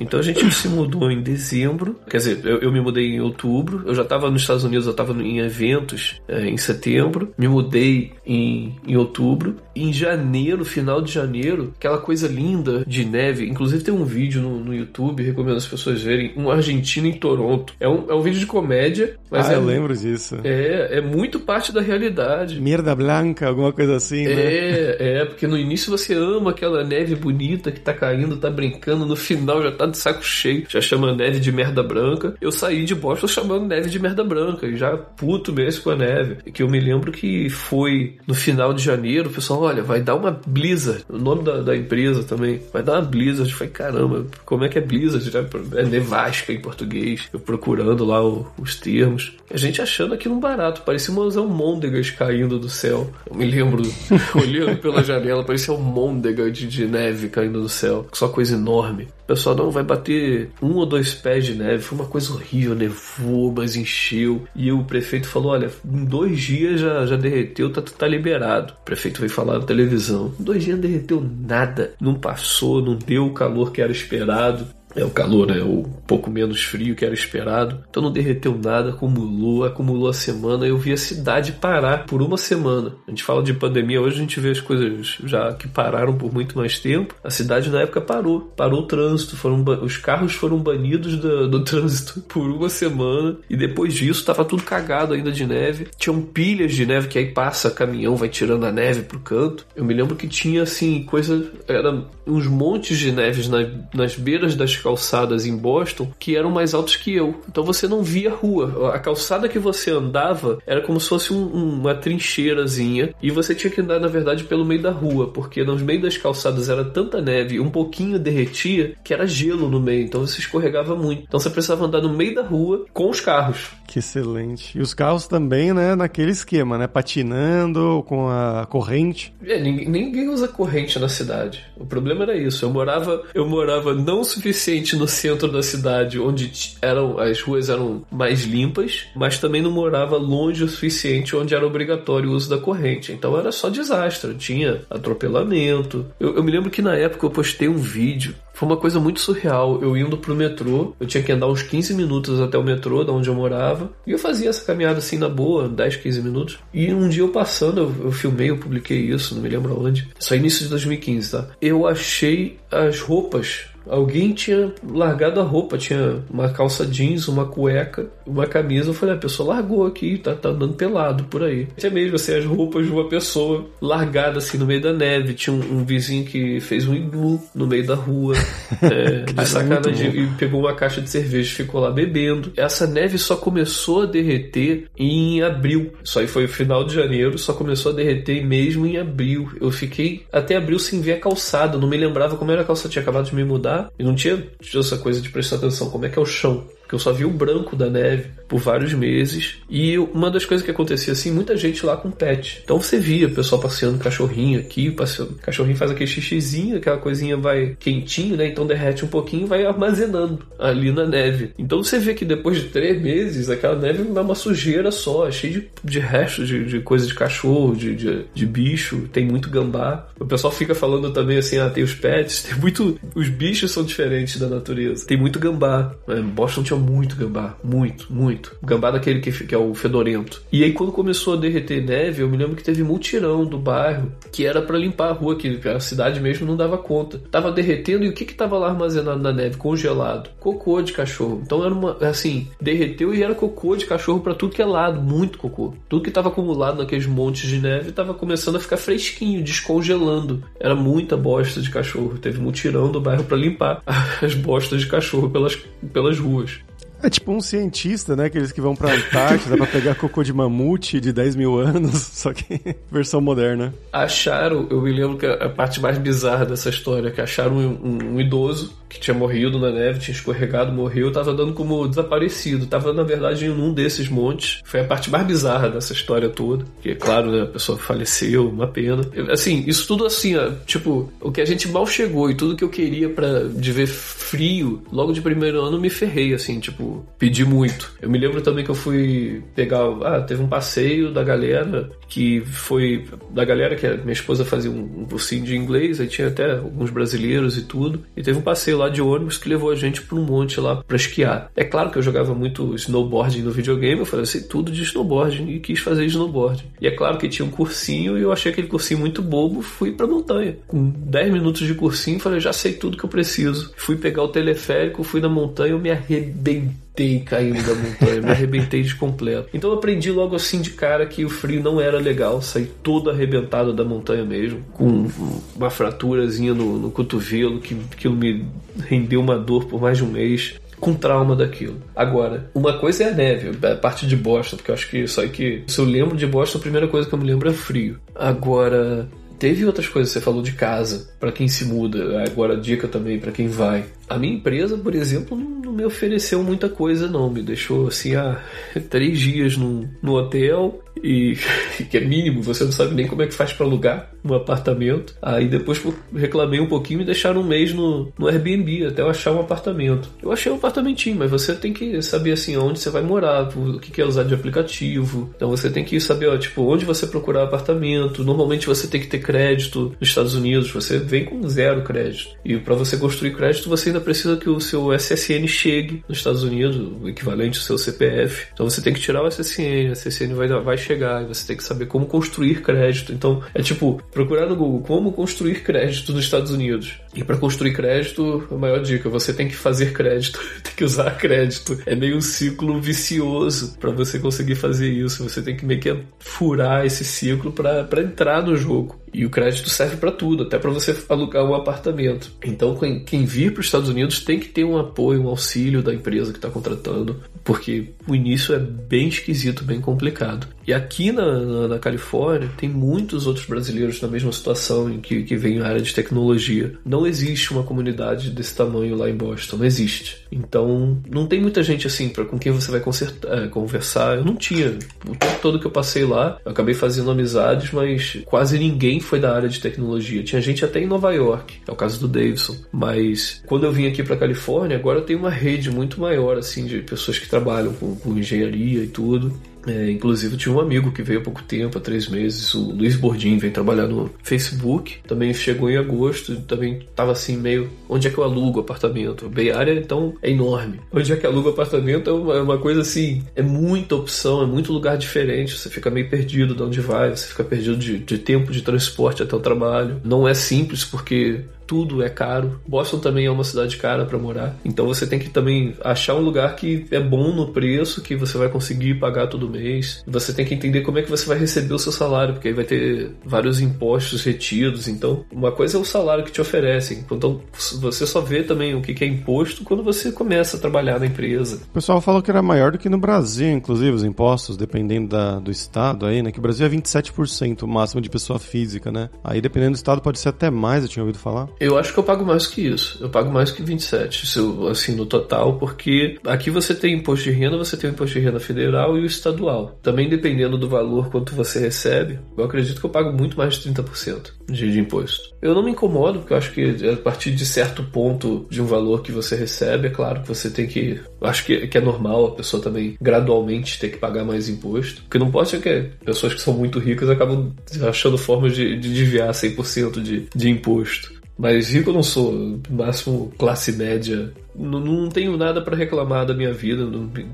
Então a gente se mudou em dezembro, quer dizer, eu, eu me mudei em outubro, eu já estava nos Estados Unidos, eu estava em eventos é, em setembro, me mudei em, em outubro, em janeiro, final de janeiro, aquela coisa linda de neve, inclusive tem um vídeo no, no YouTube, recomendo as pessoas verem, um argentino em Toronto. É um, é um vídeo de comédia, mas ah, é, eu lembro disso. É, é muito parte da realidade. Merda blanca, alguma coisa assim, né? É, é, porque no início você ama aquela neve bonita que tá caindo, tá brincando, no final já tá de saco cheio, já chama neve de merda branca. Eu saí de Boston chamando neve de merda branca, e já puto mesmo com a neve. E que eu me lembro que foi no final de janeiro, o pessoal, olha, vai dar uma Blizzard, o nome da, da empresa também, vai dar uma Blizzard. Eu falei, caramba, como é que é Blizzard? É nevasca em português. Eu procurando lá o, os termos. A gente achando aquilo um barato, parecia umas almôndegas caindo do céu. Eu me lembro, olhando pela janela, parecia almôndega de, de neve caindo do céu. Só coisa enorme. Pessoal não vai bater um ou dois pés de neve. Foi uma coisa horrível, nevou, mas encheu. E o prefeito falou: olha, em dois dias já, já derreteu, tá, tá liberado. O prefeito veio falar na televisão. Em dois dias não derreteu nada. Não passou, não deu o calor que era esperado é o calor, né? O pouco menos frio que era esperado. Então não derreteu nada, acumulou, acumulou a semana. Eu vi a cidade parar por uma semana. A gente fala de pandemia, hoje a gente vê as coisas já que pararam por muito mais tempo. A cidade na época parou, parou o trânsito, foram os carros foram banidos do, do trânsito por uma semana e depois disso estava tudo cagado ainda de neve. Tinham pilhas de neve que aí passa caminhão, vai tirando a neve pro canto. Eu me lembro que tinha assim coisa, era uns montes de neves na, nas beiras das calçadas em Boston que eram mais altos que eu. Então você não via rua. A calçada que você andava era como se fosse um, uma trincheirazinha e você tinha que andar, na verdade, pelo meio da rua, porque no meio das calçadas era tanta neve, um pouquinho derretia, que era gelo no meio, então você escorregava muito. Então você precisava andar no meio da rua com os carros. Que excelente. E os carros também, né, naquele esquema, né, patinando com a corrente. É, ninguém, ninguém usa corrente na cidade. O problema era isso. Eu morava, eu morava não o suficiente no centro da cidade, onde eram as ruas eram mais limpas, mas também não morava longe o suficiente onde era obrigatório o uso da corrente. Então era só desastre, tinha atropelamento. Eu, eu me lembro que na época eu postei um vídeo foi uma coisa muito surreal. Eu indo pro metrô, eu tinha que andar uns 15 minutos até o metrô, da onde eu morava. E eu fazia essa caminhada assim na boa, 10, 15 minutos. E um dia eu passando, eu, eu filmei, eu publiquei isso, não me lembro onde. Só início de 2015, tá? Eu achei as roupas Alguém tinha largado a roupa, tinha uma calça jeans, uma cueca, uma camisa. Eu falei, a pessoa largou aqui, tá, tá andando pelado por aí. Tinha mesmo assim, as roupas de uma pessoa largada assim no meio da neve. Tinha um, um vizinho que fez um iglu no meio da rua, é, de sacanagem, e pegou uma caixa de cerveja e ficou lá bebendo. Essa neve só começou a derreter em abril. Isso aí foi o final de janeiro, só começou a derreter mesmo em abril. Eu fiquei até abril sem ver a calçada, não me lembrava como era a calçada, tinha acabado de me mudar e não tinha essa coisa de prestar atenção como é que é o chão que eu só vi o branco da neve por vários meses. E uma das coisas que acontecia assim, muita gente lá com pet. Então você via o pessoal passeando cachorrinho aqui, passeando. cachorrinho faz aquele xixizinho, aquela coisinha vai quentinho, né? Então derrete um pouquinho e vai armazenando ali na neve. Então você vê que depois de três meses, aquela neve é uma sujeira só, cheia de, de restos de, de coisa de cachorro, de, de, de, bicho, tem muito gambá. O pessoal fica falando também assim, ah, tem os pets, tem muito. Os bichos são diferentes da natureza. Tem muito gambá. Né? Boston tinha muito gambá, muito, muito. Gambá daquele que, que é o fedorento. E aí quando começou a derreter neve, eu me lembro que teve mutirão do bairro, que era para limpar a rua, que a cidade mesmo não dava conta. Tava derretendo e o que que tava lá armazenado na neve, congelado? Cocô de cachorro. Então era uma, assim, derreteu e era cocô de cachorro para tudo que é lado, muito cocô. Tudo que tava acumulado naqueles montes de neve tava começando a ficar fresquinho, descongelando. Era muita bosta de cachorro. Teve mutirão do bairro para limpar as bostas de cachorro pelas, pelas ruas. É tipo um cientista, né? Aqueles que vão pra Antártida pra pegar cocô de mamute de 10 mil anos, só que versão moderna. Acharam, eu me lembro que a parte mais bizarra dessa história que acharam um, um, um idoso que tinha morrido na neve, tinha escorregado, morreu, tava dando como desaparecido. Tava, na verdade, em um desses montes. Foi a parte mais bizarra dessa história toda. Que, é claro, né, a pessoa faleceu, uma pena. Assim, isso tudo assim, ó, tipo, o que a gente mal chegou e tudo que eu queria para de ver frio, logo de primeiro ano me ferrei, assim, tipo, pedi muito. Eu me lembro também que eu fui pegar, ah, teve um passeio da galera que foi da galera que a minha esposa fazia um, um de inglês, aí tinha até alguns brasileiros e tudo, e teve um passeio lá de ônibus que levou a gente para um monte lá para esquiar. É claro que eu jogava muito snowboarding no videogame, eu falei, eu sei tudo de snowboarding e quis fazer snowboarding. E é claro que tinha um cursinho e eu achei aquele cursinho muito bobo, fui pra montanha. Com 10 minutos de cursinho, falei, já sei tudo que eu preciso. Fui pegar o teleférico, fui na montanha, eu me arrebentei caindo da montanha, me arrebentei de completo. Então eu aprendi logo assim de cara que o frio não era legal, saí todo arrebentado da montanha mesmo, com uma fraturazinha no, no cotovelo que, que me rendeu uma dor por mais de um mês com trauma daquilo. Agora, uma coisa é a neve, a parte de Boston, porque eu acho que aí que. Se eu lembro de Boston, a primeira coisa que eu me lembro é frio. Agora, teve outras coisas, você falou de casa, para quem se muda, agora dica também para quem vai. A minha empresa, por exemplo, não me ofereceu muita coisa, não. Me deixou assim, ah, três dias no, no hotel e que é mínimo, você não sabe nem como é que faz para alugar um apartamento. Aí depois reclamei um pouquinho e deixaram um mês no, no Airbnb até eu achar um apartamento. Eu achei um apartamentinho, mas você tem que saber assim onde você vai morar, o que quer usar de aplicativo. Então você tem que saber, ó, tipo, onde você procurar apartamento. Normalmente você tem que ter crédito nos Estados Unidos, você vem com zero crédito. E para você construir crédito, você ainda precisa que o seu SSN chegue nos Estados Unidos, o equivalente ao seu CPF. Então você tem que tirar o SSN, o SSN vai, vai chegar, e você tem que saber como construir crédito. Então é tipo, procurar no Google como construir crédito nos Estados Unidos. E para construir crédito, a maior dica, você tem que fazer crédito, tem que usar crédito. É meio um ciclo vicioso para você conseguir fazer isso. Você tem que meio que furar esse ciclo para entrar no jogo. E o crédito serve para tudo, até para você alugar um apartamento. Então, quem vir para os Estados Unidos tem que ter um apoio, um auxílio da empresa que está contratando, porque o início é bem esquisito, bem complicado. E aqui na, na, na, Califórnia tem muitos outros brasileiros na mesma situação em que, que vem a área de tecnologia. Não existe uma comunidade desse tamanho lá em Boston, não existe. Então não tem muita gente assim para com quem você vai consertar, é, conversar. Eu não tinha. O tempo todo que eu passei lá, eu acabei fazendo amizades, mas quase ninguém foi da área de tecnologia. Tinha gente até em Nova York, é o caso do Davidson. Mas quando eu vim aqui para Califórnia, agora eu tenho uma rede muito maior assim de pessoas que trabalham com, com engenharia e tudo. É, inclusive, eu tinha um amigo que veio há pouco tempo, há três meses, o Luiz Bordim, vem trabalhar no Facebook. Também chegou em agosto, também tava assim, meio. Onde é que eu alugo apartamento? Bay Area, então, é enorme. Onde é que alugo apartamento é uma, é uma, coisa assim, é muita opção, é muito lugar diferente. Você fica meio perdido de onde vai, você fica perdido de, de tempo de transporte até o trabalho. Não é simples porque tudo é caro. Boston também é uma cidade cara para morar. Então você tem que também achar um lugar que é bom no preço, que você vai conseguir pagar todo mês. Você tem que entender como é que você vai receber o seu salário, porque aí vai ter vários impostos retidos. Então, uma coisa é o salário que te oferecem. Então, você só vê também o que é imposto quando você começa a trabalhar na empresa. O pessoal falou que era maior do que no Brasil, inclusive, os impostos, dependendo da, do estado aí, né? Que o Brasil é 27% o máximo de pessoa física, né? Aí, dependendo do estado, pode ser até mais, eu tinha ouvido falar. Eu acho que eu pago mais que isso. Eu pago mais que 27, assim, no total, porque aqui você tem imposto de renda, você tem o imposto de renda federal e o estadual. Também dependendo do valor quanto você recebe, eu acredito que eu pago muito mais de 30% de, de imposto. Eu não me incomodo, porque eu acho que a partir de certo ponto de um valor que você recebe, é claro que você tem que. Eu acho que, que é normal a pessoa também gradualmente ter que pagar mais imposto. Porque não pode ser que pessoas que são muito ricas acabam achando formas de, de desviar 100% de, de imposto. Mas rico eu não sou, no máximo classe média. Não, não tenho nada para reclamar da minha vida,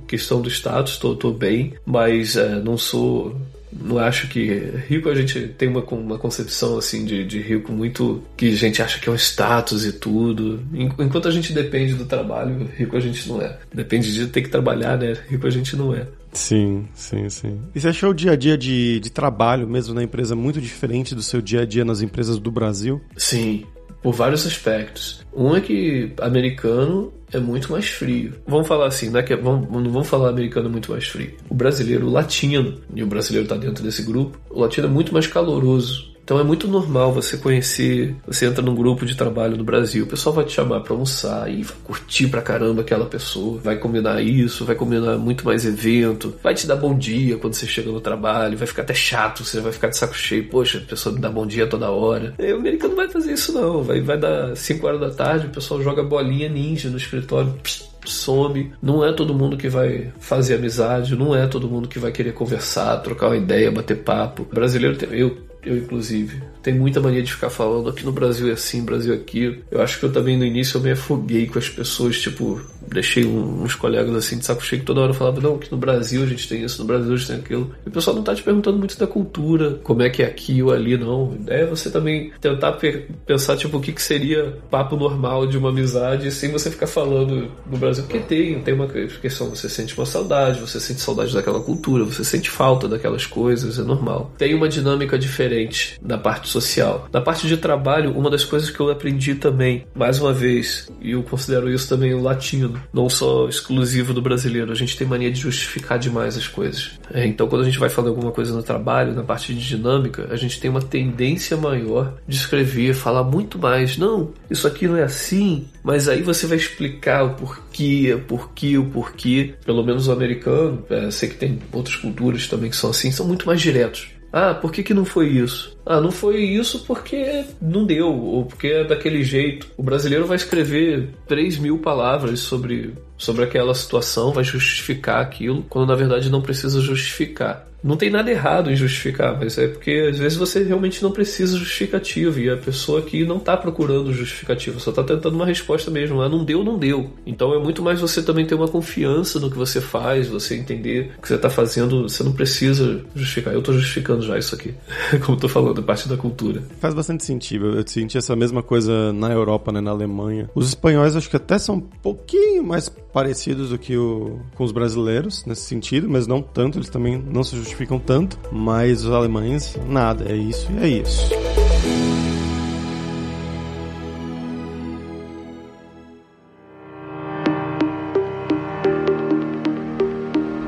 questão do status, estou bem, mas é, não sou não acho que rico a gente tem uma, uma concepção assim de, de rico muito que a gente acha que é um status e tudo. Enquanto a gente depende do trabalho, rico a gente não é. Depende de ter que trabalhar, né? Rico a gente não é. Sim, sim, sim. E você achou o dia a dia de, de trabalho mesmo na empresa muito diferente do seu dia a dia nas empresas do Brasil? Sim, por vários aspectos. Um é que americano é muito mais frio. Vamos falar assim, não, é que, é, vamos, não vamos falar americano muito mais frio. O brasileiro, o latino, e o brasileiro está dentro desse grupo, o latino é muito mais caloroso. Então é muito normal você conhecer, você entra num grupo de trabalho no Brasil, o pessoal vai te chamar para almoçar e vai curtir pra caramba aquela pessoa, vai combinar isso, vai combinar muito mais evento, vai te dar bom dia quando você chega no trabalho, vai ficar até chato, você vai ficar de saco cheio, poxa, a pessoa me dá bom dia toda hora. E o americano vai fazer isso não, vai, vai dar 5 horas da tarde, o pessoal joga bolinha ninja no escritório, pss, some. Não é todo mundo que vai fazer amizade, não é todo mundo que vai querer conversar, trocar uma ideia, bater papo. O brasileiro, eu eu inclusive. Tem muita mania de ficar falando aqui no Brasil é assim, Brasil é aquilo. Eu acho que eu também no início eu me afoguei com as pessoas, tipo, deixei uns colegas assim de saco cheio que toda hora falava, não, que no Brasil a gente tem isso, no Brasil a gente tem aquilo. E o pessoal não tá te perguntando muito da cultura, como é que é aqui ou ali, não. É você também tentar pensar, tipo, o que, que seria papo normal de uma amizade sem você ficar falando no Brasil, porque tem, tem uma questão, você sente uma saudade, você sente saudade daquela cultura, você sente falta daquelas coisas, é normal. Tem uma dinâmica diferente na parte social. Na parte de trabalho, uma das coisas que eu aprendi também, mais uma vez, e eu considero isso também o latino, não só exclusivo do brasileiro. A gente tem mania de justificar demais as coisas. É, então, quando a gente vai falar alguma coisa no trabalho, na parte de dinâmica, a gente tem uma tendência maior de escrever, falar muito mais. Não, isso aqui não é assim, mas aí você vai explicar o porquê, o porquê, o porquê. Pelo menos o americano, é, sei que tem outras culturas também que são assim, são muito mais diretos. Ah, por que, que não foi isso? Ah, não foi isso porque não deu, ou porque é daquele jeito. O brasileiro vai escrever 3 mil palavras sobre, sobre aquela situação, vai justificar aquilo, quando na verdade não precisa justificar. Não tem nada errado em justificar, mas é porque às vezes você realmente não precisa justificativo e a pessoa aqui não está procurando justificativo, só está tentando uma resposta mesmo. Ah, não deu, não deu. Então é muito mais você também ter uma confiança no que você faz, você entender o que você está fazendo, você não precisa justificar. Eu estou justificando já isso aqui, como estou falando, parte da cultura. Faz bastante sentido. Eu senti essa mesma coisa na Europa, né, na Alemanha. Os espanhóis acho que até são um pouquinho mais parecidos do que o, com os brasileiros nesse sentido, mas não tanto. Eles também não se justificam justificam tanto, mas os alemães, nada, é isso e é isso.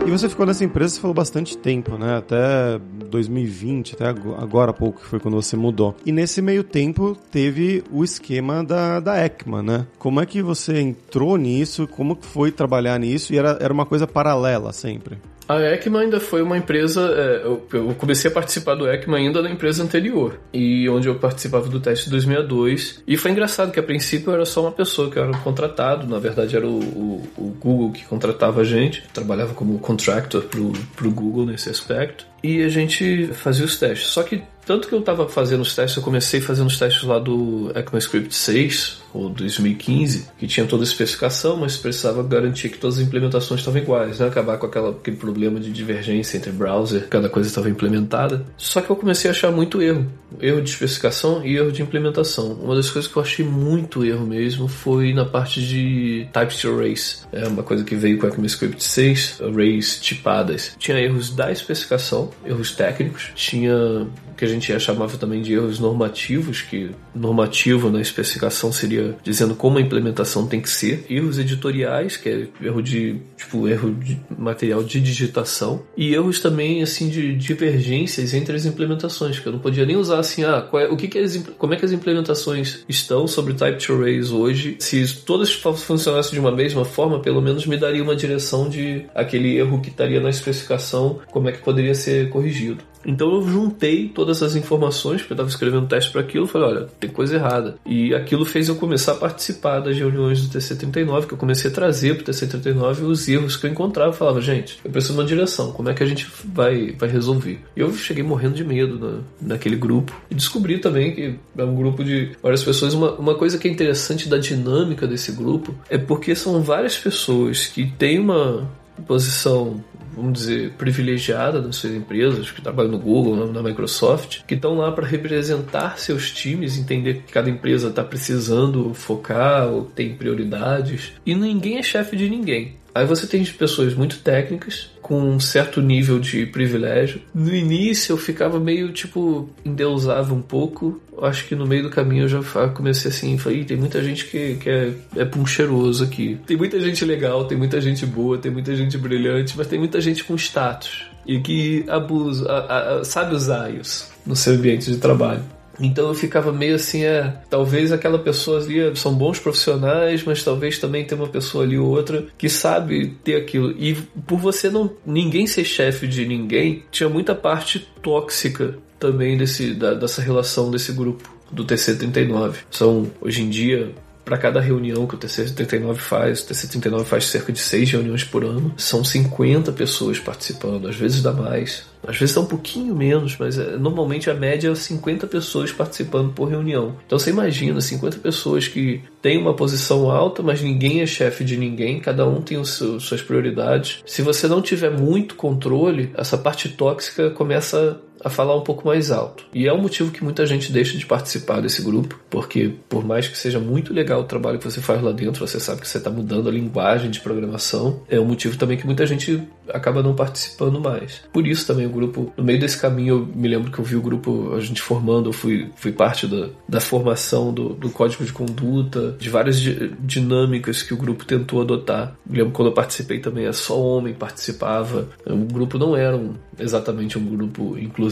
E você ficou nessa empresa, você falou bastante tempo, né? Até 2020, até agora há pouco, que foi quando você mudou. E nesse meio tempo teve o esquema da, da ECMA, né? Como é que você entrou nisso? Como foi trabalhar nisso? E era, era uma coisa paralela sempre? A ECMA ainda foi uma empresa. É, eu comecei a participar do ECMA ainda na empresa anterior, e onde eu participava do teste 2002. E foi engraçado que a princípio eu era só uma pessoa que era contratado, na verdade era o, o, o Google que contratava a gente, trabalhava como contractor pro, pro Google nesse aspecto e a gente fazia os testes. Só que tanto que eu estava fazendo os testes, eu comecei fazendo os testes lá do ECMAScript 6, ou 2015, que tinha toda a especificação, mas precisava garantir que todas as implementações estavam iguais, né? acabar com aquela, aquele problema de divergência entre browser, cada coisa estava implementada. Só que eu comecei a achar muito erro, erro de especificação e erro de implementação. Uma das coisas que eu achei muito erro mesmo foi na parte de types to arrays. É uma coisa que veio com o ECMAScript 6, arrays tipadas. Tinha erros da especificação, erros técnicos, tinha que a gente chamava também de erros normativos, que normativo na especificação seria dizendo como a implementação tem que ser, erros editoriais, que é erro de tipo erro de material de digitação e erros também assim de divergências entre as implementações, que eu não podia nem usar assim, ah, é, o que, que como é que as implementações estão sobre type to arrays hoje? Se todas funcionassem de uma mesma forma, pelo menos me daria uma direção de aquele erro que estaria na especificação, como é que poderia ser corrigido. Então eu juntei todas as informações, porque eu estava escrevendo teste para aquilo, falei, olha, tem coisa errada. E aquilo fez eu começar a participar das reuniões do TC39, que eu comecei a trazer para o TC39 os erros que eu encontrava. Eu falava, gente, eu preciso de uma direção, como é que a gente vai, vai resolver? E eu cheguei morrendo de medo na, naquele grupo. E descobri também que é um grupo de várias pessoas. Uma, uma coisa que é interessante da dinâmica desse grupo é porque são várias pessoas que têm uma posição vamos dizer, privilegiada nas suas empresas, que trabalham no Google, na Microsoft, que estão lá para representar seus times, entender que cada empresa está precisando focar ou tem prioridades. E ninguém é chefe de ninguém. Aí você tem pessoas muito técnicas, com um certo nível de privilégio. No início eu ficava meio tipo, endeusava um pouco. Acho que no meio do caminho eu já comecei assim, falei, tem muita gente que, que é, é puncheiroso aqui. Tem muita gente legal, tem muita gente boa, tem muita gente brilhante, mas tem muita gente com status. E que abusa, a, a, sabe usar isso no seu ambiente de trabalho. Então eu ficava meio assim, é, talvez aquela pessoa ali são bons profissionais, mas talvez também tem uma pessoa ali ou outra que sabe ter aquilo. E por você não ninguém ser chefe de ninguém, tinha muita parte tóxica também desse da, dessa relação desse grupo do TC39. São hoje em dia para cada reunião que o TC39 faz, o TC39 faz cerca de seis reuniões por ano, são 50 pessoas participando, às vezes dá mais. Às vezes é um pouquinho menos, mas é, normalmente a média é 50 pessoas participando por reunião. Então você imagina 50 pessoas que têm uma posição alta, mas ninguém é chefe de ninguém, cada um tem os seus, suas prioridades. Se você não tiver muito controle, essa parte tóxica começa a falar um pouco mais alto. E é o um motivo que muita gente deixa de participar desse grupo, porque por mais que seja muito legal o trabalho que você faz lá dentro, você sabe que você está mudando a linguagem de programação, é um motivo também que muita gente acaba não participando mais. Por isso também o grupo, no meio desse caminho, eu me lembro que eu vi o grupo, a gente formando, eu fui, fui parte da, da formação do, do código de conduta, de várias di dinâmicas que o grupo tentou adotar. Me lembro quando eu participei também, é só homem participava. O grupo não era um, exatamente um grupo inclusivo.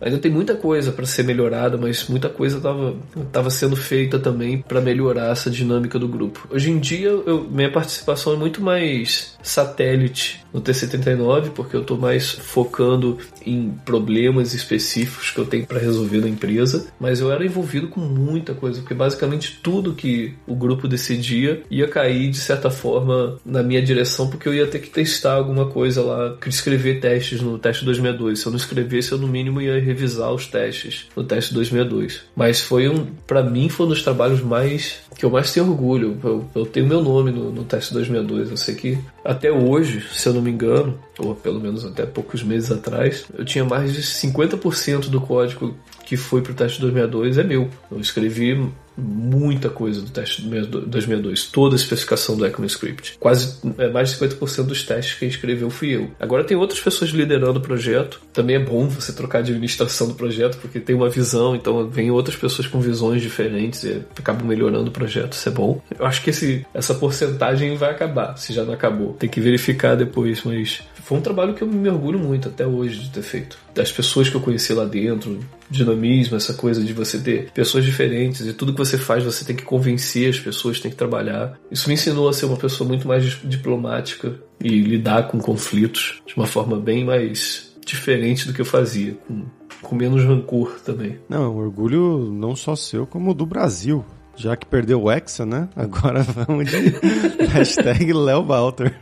Ainda tem muita coisa para ser melhorada, mas muita coisa estava sendo feita também para melhorar essa dinâmica do grupo. Hoje em dia, eu, minha participação é muito mais satélite no T79, porque eu estou mais focando em problemas específicos que eu tenho para resolver na empresa, mas eu era envolvido com muita coisa, porque basicamente tudo que o grupo decidia ia cair de certa forma na minha direção, porque eu ia ter que testar alguma coisa lá, escrever testes no teste 262. Se eu não escrevesse, eu no mínimo ia revisar os testes no teste 262. Mas foi um, para mim, foi um dos trabalhos mais que eu mais tenho orgulho. Eu, eu tenho meu nome no, no teste 262. Eu sei que até hoje, se eu não me engano, ou pelo menos até poucos meses atrás, eu tinha mais de 50% do código que foi para o teste 262 é meu. Eu escrevi muita coisa do teste 2002, toda a especificação do ECMAScript. Quase é, mais de 50% dos testes que escreveu fui eu. Agora tem outras pessoas liderando o projeto. Também é bom você trocar de administração do projeto, porque tem uma visão, então vem outras pessoas com visões diferentes e acabam melhorando o projeto, isso é bom. Eu acho que esse, essa porcentagem vai acabar, se já não acabou. Tem que verificar depois, mas foi um trabalho que eu me orgulho muito até hoje de ter feito. Das pessoas que eu conheci lá dentro, dinamismo, essa coisa de você ter pessoas diferentes e tudo que você faz você tem que convencer as pessoas, tem que trabalhar. Isso me ensinou a ser uma pessoa muito mais diplomática e lidar com conflitos de uma forma bem mais diferente do que eu fazia, com, com menos rancor também. Não, é um orgulho não só seu, como do Brasil. Já que perdeu o Hexa, né? Agora vamos de hashtag Léo Walter.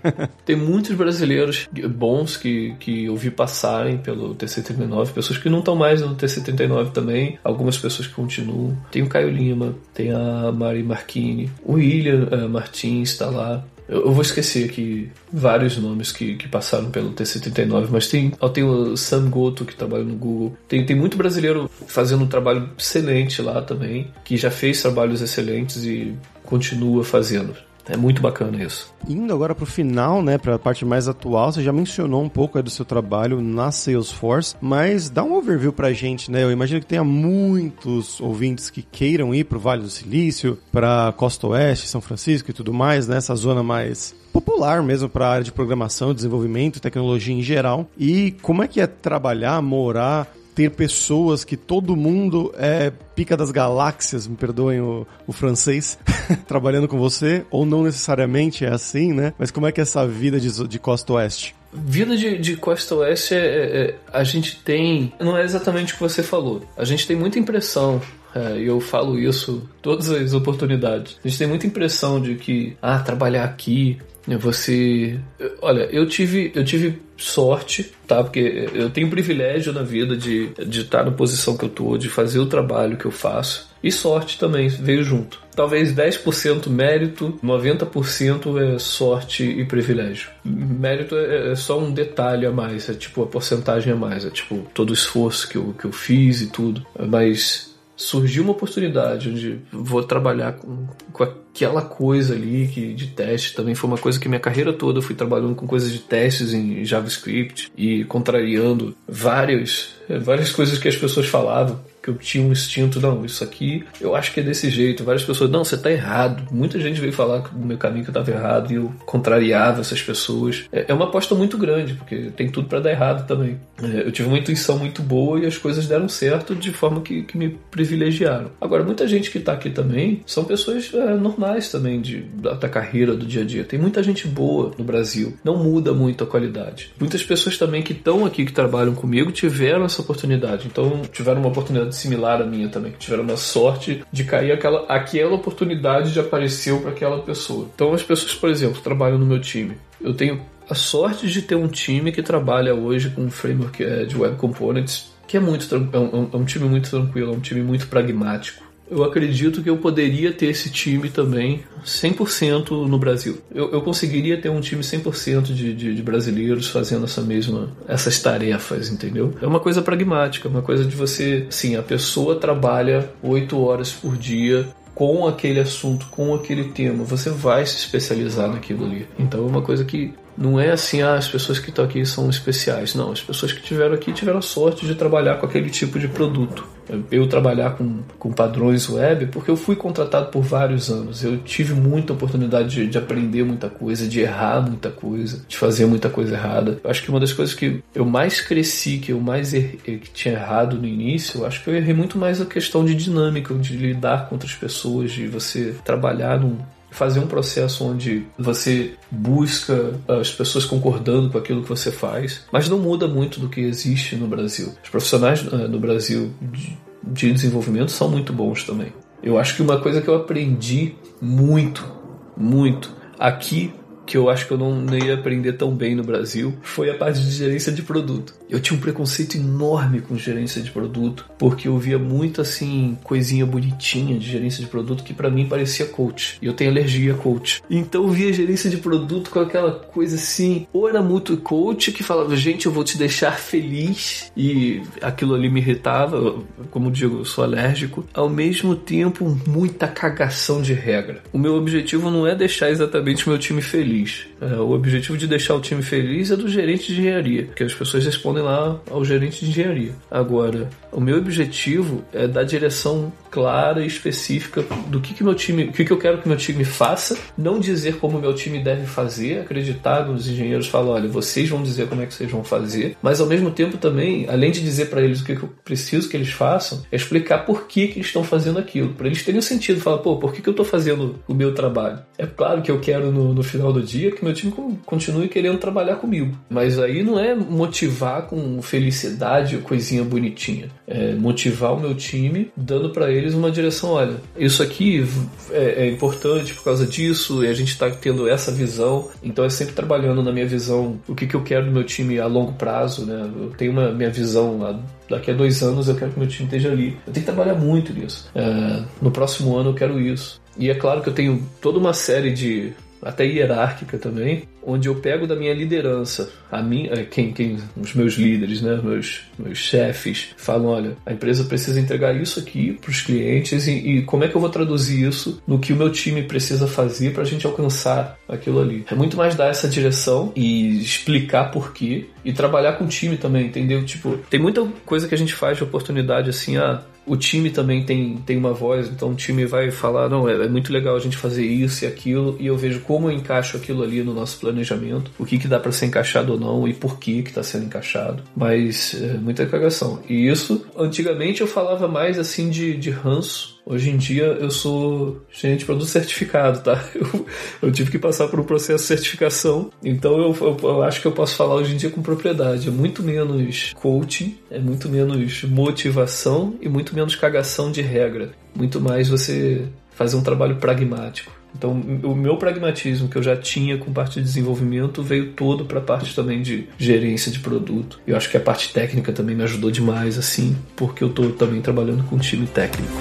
Tem muitos brasileiros bons que, que eu vi passarem pelo TC39, pessoas que não estão mais no TC39 também, algumas pessoas que continuam. Tem o Caio Lima, tem a Mari Marchini, o William uh, Martins está lá. Eu, vou esquecer aqui vários nomes que, que passaram pelo T79, mas tem, tem o Sam Goto que trabalha no Google. Tem, tem muito brasileiro fazendo um trabalho excelente lá também, que já fez trabalhos excelentes e continua fazendo. É muito bacana isso. Indo agora para o final, né, para a parte mais atual, você já mencionou um pouco do seu trabalho na Salesforce, mas dá um overview para a gente, né? Eu imagino que tenha muitos ouvintes que queiram ir para o Vale do Silício, para Costa Oeste, São Francisco e tudo mais, né? Essa zona mais popular mesmo para a área de programação, desenvolvimento, tecnologia em geral. E como é que é trabalhar, morar ter pessoas que todo mundo é pica das galáxias, me perdoem o, o francês, trabalhando com você, ou não necessariamente é assim, né? Mas como é que é essa vida de, de Costa Oeste? Vida de, de Costa Oeste, é, é, é, a gente tem. Não é exatamente o que você falou. A gente tem muita impressão é, e eu falo isso todas as oportunidades. A gente tem muita impressão de que, ah, trabalhar aqui você. Olha, eu tive, eu tive sorte, tá? Porque eu tenho privilégio na vida de, de estar na posição que eu tô, de fazer o trabalho que eu faço. E sorte também veio junto. Talvez 10% mérito, 90% é sorte e privilégio. Mérito é, é só um detalhe a mais, é tipo a porcentagem a mais, é tipo todo o esforço que eu, que eu fiz e tudo. Mas surgiu uma oportunidade onde vou trabalhar com, com aquela coisa ali que de teste também. Foi uma coisa que minha carreira toda eu fui trabalhando com coisas de testes em JavaScript e contrariando várias várias coisas que as pessoas falavam que eu tinha um instinto, não, isso aqui eu acho que é desse jeito. Várias pessoas, não, você está errado. Muita gente veio falar que o meu caminho que eu estava errado e eu contrariava essas pessoas. É, é uma aposta muito grande, porque tem tudo para dar errado também. É, eu tive uma intuição muito boa e as coisas deram certo de forma que, que me privilegiaram. Agora, muita gente que está aqui também são pessoas é, normais também de, da, da carreira, do dia a dia. Tem muita gente boa no Brasil. Não muda muito a qualidade. Muitas pessoas também que estão aqui, que trabalham comigo, tiveram essa oportunidade. Então, tiveram uma oportunidade similar à minha também, que tiveram uma sorte de cair aquela, aquela oportunidade de apareceu para aquela pessoa. Então as pessoas, por exemplo, trabalham no meu time. Eu tenho a sorte de ter um time que trabalha hoje com um framework é, de web components que é muito é um, é um time muito tranquilo, é um time muito pragmático eu acredito que eu poderia ter esse time também 100% no Brasil. Eu, eu, conseguiria ter um time 100% de, de, de brasileiros fazendo essa mesma, essas tarefas, entendeu? É uma coisa pragmática, uma coisa de você, sim, a pessoa trabalha 8 horas por dia com aquele assunto, com aquele tema, você vai se especializar naquilo ali. Então é uma coisa que não é assim, ah, as pessoas que estão aqui são especiais. Não, as pessoas que tiveram aqui tiveram sorte de trabalhar com aquele tipo de produto. Eu trabalhar com, com padrões web porque eu fui contratado por vários anos. Eu tive muita oportunidade de, de aprender muita coisa, de errar muita coisa, de fazer muita coisa errada. Eu acho que uma das coisas que eu mais cresci, que eu mais errei, que tinha errado no início, eu acho que eu errei muito mais a questão de dinâmica, de lidar com outras pessoas, de você trabalhar num, fazer um processo onde você busca as pessoas concordando com aquilo que você faz, mas não muda muito do que existe no Brasil. Os profissionais uh, no Brasil de, de desenvolvimento são muito bons também. Eu acho que uma coisa que eu aprendi muito, muito aqui que eu acho que eu não ia aprender tão bem no Brasil foi a parte de gerência de produto. Eu tinha um preconceito enorme com gerência de produto, porque eu via muito assim, coisinha bonitinha de gerência de produto que para mim parecia coach. E eu tenho alergia a coach. Então eu via gerência de produto com aquela coisa assim, ou era muito coach que falava, gente, eu vou te deixar feliz, e aquilo ali me irritava, como digo, eu sou alérgico. Ao mesmo tempo, muita cagação de regra. O meu objetivo não é deixar exatamente o meu time feliz feliz. É, o objetivo de deixar o time feliz é do gerente de engenharia, que as pessoas respondem lá ao gerente de engenharia. Agora, o meu objetivo é dar direção clara e específica do que, que meu time, o que, que eu quero que meu time faça, não dizer como meu time deve fazer, acreditar nos engenheiros, falar, olha, vocês vão dizer como é que vocês vão fazer, mas ao mesmo tempo também, além de dizer para eles o que, que eu preciso que eles façam, é explicar por que, que eles estão fazendo aquilo, para eles terem um sentido, falar, pô, por que, que eu estou fazendo o meu trabalho? É claro que eu quero no, no final do dia que meu time continue querendo trabalhar comigo, mas aí não é motivar com felicidade ou coisinha bonitinha, é motivar o meu time dando para eles uma direção, olha, isso aqui é, é importante por causa disso, e a gente está tendo essa visão, então é sempre trabalhando na minha visão, o que, que eu quero do meu time a longo prazo, né? Eu tenho uma minha visão lá daqui a dois anos eu quero que meu time esteja ali. Eu tenho que trabalhar muito nisso. É, no próximo ano eu quero isso. E é claro que eu tenho toda uma série de até hierárquica também, onde eu pego da minha liderança, a minha, eh, quem, quem os meus líderes, né, meus, meus chefes, falam, olha, a empresa precisa entregar isso aqui para os clientes e, e, como é que eu vou traduzir isso no que o meu time precisa fazer para a gente alcançar aquilo ali. É muito mais dar essa direção e explicar por quê e trabalhar com o time também, entendeu? Tipo, tem muita coisa que a gente faz de oportunidade assim, ah, o time também tem, tem uma voz, então o time vai falar, não, é, é, muito legal a gente fazer isso e aquilo, e eu vejo como eu encaixo aquilo ali no nosso planejamento, o que, que dá para ser encaixado ou não e por que que está sendo encaixado. Mas é muita cagação. E isso, antigamente eu falava mais assim de, de ranço, Hoje em dia eu sou gerente de produto certificado, tá? Eu, eu, tive que passar por um processo de certificação, então eu, eu, eu, acho que eu posso falar hoje em dia com propriedade. É muito menos coaching, é muito menos motivação e muito menos cagação de regra. Muito mais você fazer um trabalho pragmático. Então, o meu pragmatismo que eu já tinha com parte de desenvolvimento veio todo para a parte também de gerência de produto. Eu acho que a parte técnica também me ajudou demais, assim, porque eu estou também trabalhando com time técnico.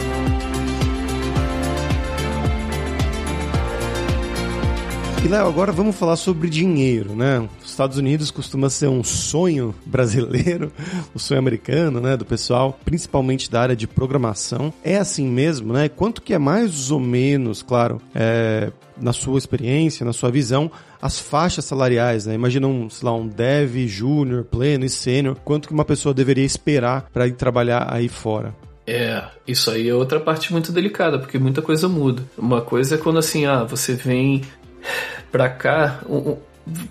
E Léo, agora vamos falar sobre dinheiro, né? Os Estados Unidos costuma ser um sonho brasileiro, o sonho americano, né, do pessoal, principalmente da área de programação. É assim mesmo, né? Quanto que é mais ou menos, claro, é, na sua experiência, na sua visão, as faixas salariais, né? Imagina um, sei lá, um dev, júnior, pleno e sênior, quanto que uma pessoa deveria esperar para ir trabalhar aí fora? É, isso aí é outra parte muito delicada, porque muita coisa muda. Uma coisa é quando assim, ah, você vem para cá, um,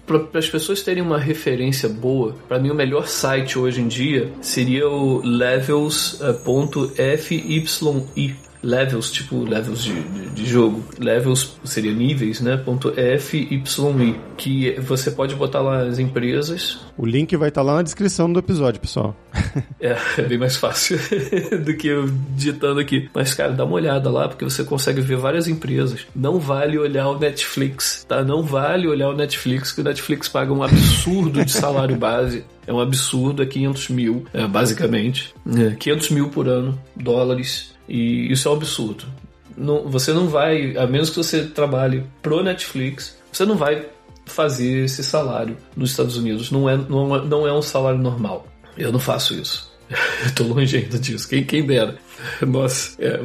para as pessoas terem uma referência boa, para mim o melhor site hoje em dia seria o levels.fyi levels, tipo levels de, de, de, jogo. Levels seria níveis, né? Ponto FYI. Que você pode botar lá as empresas. O link vai estar tá lá na descrição do episódio, pessoal. é, é bem mais fácil do que eu digitando aqui. Mas, cara, dá uma olhada lá, porque você consegue ver várias empresas. Não vale olhar o Netflix, tá? Não vale olhar o Netflix, que o Netflix paga um absurdo de salário base. É um absurdo, é 500 mil, é, basicamente. É, 500 mil por ano, dólares e isso é um absurdo. Não, você não vai, a menos que você trabalhe pro Netflix, você não vai fazer esse salário nos Estados Unidos. Não é, não é, não é um salário normal. Eu não faço isso. Eu tô longe ainda disso. Quem, quem dera. Nossa, é,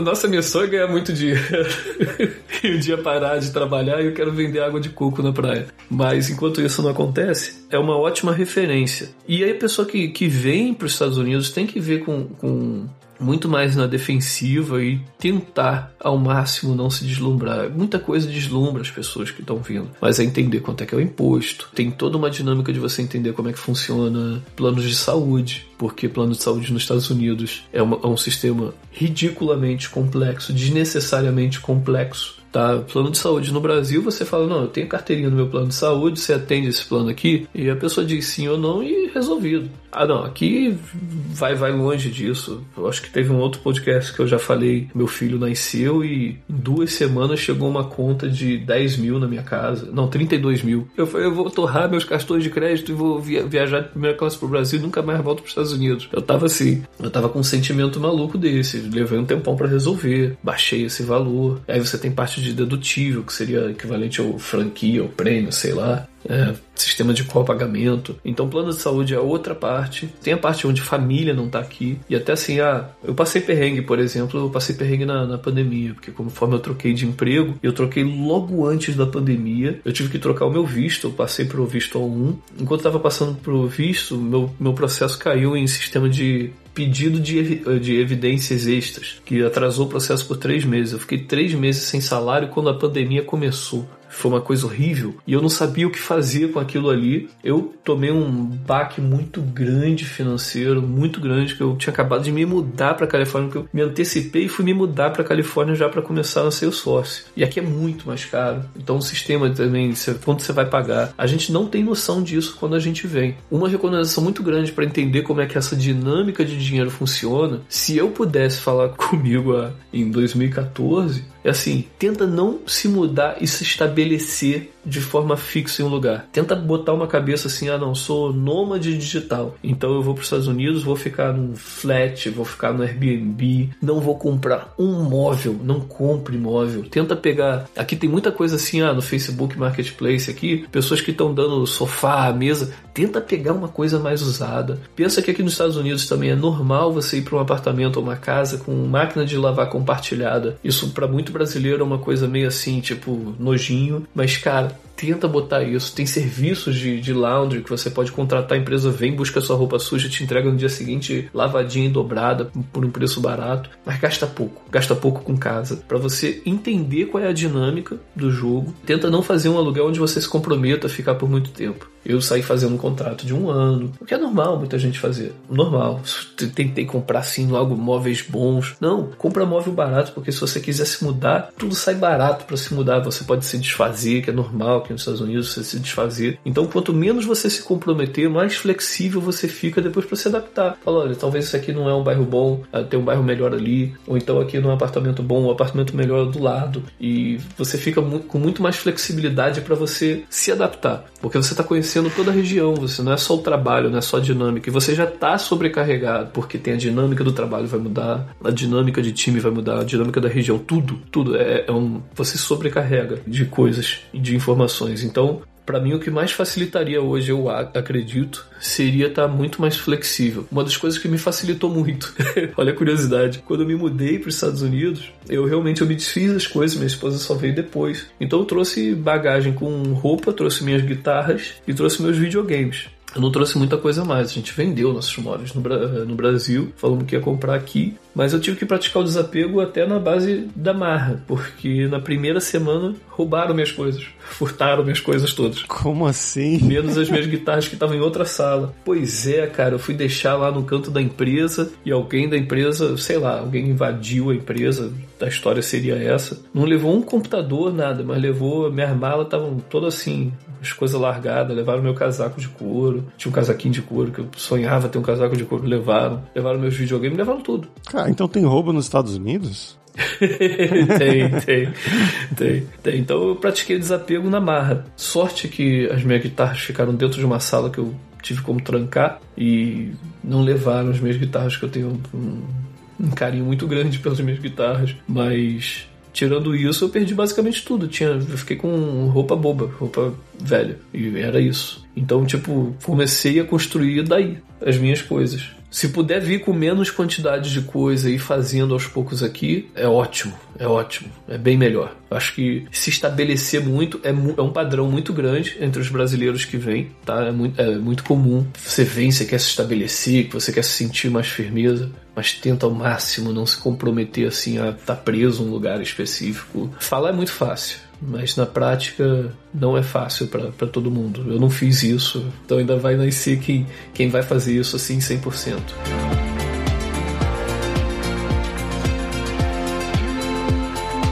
nossa missão é ganhar muito dinheiro. e um dia parar de trabalhar e eu quero vender água de coco na praia. Mas enquanto isso não acontece, é uma ótima referência. E aí a pessoa que, que vem para os Estados Unidos tem que ver com, com muito mais na defensiva e tentar ao máximo não se deslumbrar. Muita coisa deslumbra as pessoas que estão vindo, mas é entender quanto é que é o imposto. Tem toda uma dinâmica de você entender como é que funciona planos de saúde, porque plano de saúde nos Estados Unidos é, uma, é um sistema ridiculamente complexo, desnecessariamente complexo tá? Plano de saúde no Brasil, você fala, não, eu tenho carteirinha no meu plano de saúde, você atende esse plano aqui, e a pessoa diz sim ou não e resolvido. Ah, não, aqui vai, vai longe disso. Eu acho que teve um outro podcast que eu já falei, meu filho nasceu e em duas semanas chegou uma conta de 10 mil na minha casa. Não, 32 mil. Eu falei, eu vou torrar meus cartões de crédito e vou via viajar de primeira classe pro Brasil e nunca mais volto pros Estados Unidos. Eu tava assim, eu tava com um sentimento maluco desse. Levei um tempão para resolver, baixei esse valor. Aí você tem parte de dedutível, que seria equivalente ao franquia, ao prêmio, sei lá. é, sistema de copagamento. Então, plano de saúde é outra parte. Tem a parte onde família não tá aqui. E até assim, ah, eu passei perrengue, por exemplo, eu passei perrengue na, na pandemia, porque conforme eu troquei de emprego, eu troquei logo antes da pandemia, eu tive que trocar o meu visto, eu passei pro visto A1. Enquanto estava passando pro visto, meu, meu processo caiu em sistema de pedido de, de evidências extras, que atrasou o processo por três meses. Eu fiquei três meses sem salário quando a pandemia começou foi uma coisa horrível e eu não sabia o que fazer com aquilo ali. Eu tomei um baque muito grande financeiro, muito grande, que eu tinha acabado de me mudar para Califórnia, que eu me antecipei e fui me mudar para Califórnia já para começar no Salesforce. E aqui é muito mais caro. Então o sistema também, quanto você vai pagar, a gente não tem noção disso quando a gente vem. Uma recomendação muito grande para entender como é que essa dinâmica de dinheiro funciona, se eu pudesse falar comigo ah, em 2014, é assim, tenta não se mudar e se estabelecer de forma fixa em um lugar. Tenta botar uma cabeça assim, ah não, sou nômade digital. Então eu vou para os Estados Unidos, vou ficar num flat, vou ficar no Airbnb, não vou comprar um móvel, não compre móvel. Tenta pegar, aqui tem muita coisa assim, ah, no Facebook Marketplace aqui, pessoas que estão dando sofá, mesa, tenta pegar uma coisa mais usada. Pensa que aqui nos Estados Unidos também é normal você ir para um apartamento ou uma casa com máquina de lavar compartilhada. Isso para muito brasileiro é uma coisa meio assim, tipo, nojinho, mas cara, Bye. Tenta botar isso. Tem serviços de, de laundry que você pode contratar, a empresa vem, busca sua roupa suja, te entrega no dia seguinte lavadinha e dobrada por um preço barato, mas gasta pouco. Gasta pouco com casa. para você entender qual é a dinâmica do jogo. Tenta não fazer um aluguel onde você se comprometa a ficar por muito tempo. Eu saí fazendo um contrato de um ano, o que é normal muita gente fazer. Normal. Tentei comprar assim logo móveis bons. Não, compra móvel barato, porque se você quiser se mudar, tudo sai barato para se mudar. Você pode se desfazer, que é normal aqui nos Estados Unidos, você se desfazer. Então, quanto menos você se comprometer, mais flexível você fica depois para se adaptar. Fala, olha, talvez isso aqui não é um bairro bom, ah, tem um bairro melhor ali, ou então aqui não é um apartamento bom, um apartamento melhor do lado. E você fica com muito mais flexibilidade para você se adaptar, porque você está conhecendo toda a região, você não é só o trabalho, não é só a dinâmica, e você já está sobrecarregado, porque tem a dinâmica do trabalho vai mudar, a dinâmica de time vai mudar, a dinâmica da região, tudo, tudo é, é um você sobrecarrega de coisas, de informações então, para mim, o que mais facilitaria hoje, eu acredito, seria estar tá muito mais flexível. Uma das coisas que me facilitou muito, olha a curiosidade, quando eu me mudei para os Estados Unidos, eu realmente eu me desfiz as coisas, minha esposa só veio depois. Então eu trouxe bagagem com roupa, trouxe minhas guitarras e trouxe meus videogames. Eu não trouxe muita coisa mais. A gente vendeu nossos móveis no, no Brasil, falando que ia comprar aqui. Mas eu tive que praticar o desapego até na base da marra, porque na primeira semana roubaram minhas coisas, furtaram minhas coisas todas. Como assim? Menos as minhas guitarras que estavam em outra sala. Pois é, cara, eu fui deixar lá no canto da empresa e alguém da empresa, sei lá, alguém invadiu a empresa. A história seria essa. Não levou um computador, nada, mas levou. Minhas malas estavam todas assim, as coisas largadas. Levaram meu casaco de couro. Tinha um casaquinho de couro que eu sonhava ter um casaco de couro. Levaram. Levaram meus videogames, levaram tudo. Cara, ah, então tem roubo nos Estados Unidos? tem, tem, tem, tem. Então eu pratiquei desapego na marra. Sorte que as minhas guitarras ficaram dentro de uma sala que eu tive como trancar e não levaram as minhas guitarras, que eu tenho um, um carinho muito grande pelas minhas guitarras. Mas tirando isso, eu perdi basicamente tudo. Tinha, eu fiquei com roupa boba, roupa velha. E era isso. Então, tipo, comecei a construir daí as minhas coisas. Se puder vir com menos quantidade de coisa e fazendo aos poucos aqui, é ótimo, é ótimo, é bem melhor. Acho que se estabelecer muito é, é um padrão muito grande entre os brasileiros que vêm, tá? É muito, é muito comum. Você vem, você quer se estabelecer, você quer se sentir mais firmeza, mas tenta ao máximo não se comprometer assim a estar tá preso em um lugar específico. Falar é muito fácil mas na prática não é fácil para todo mundo. Eu não fiz isso, então ainda vai nascer quem, quem vai fazer isso assim 100%.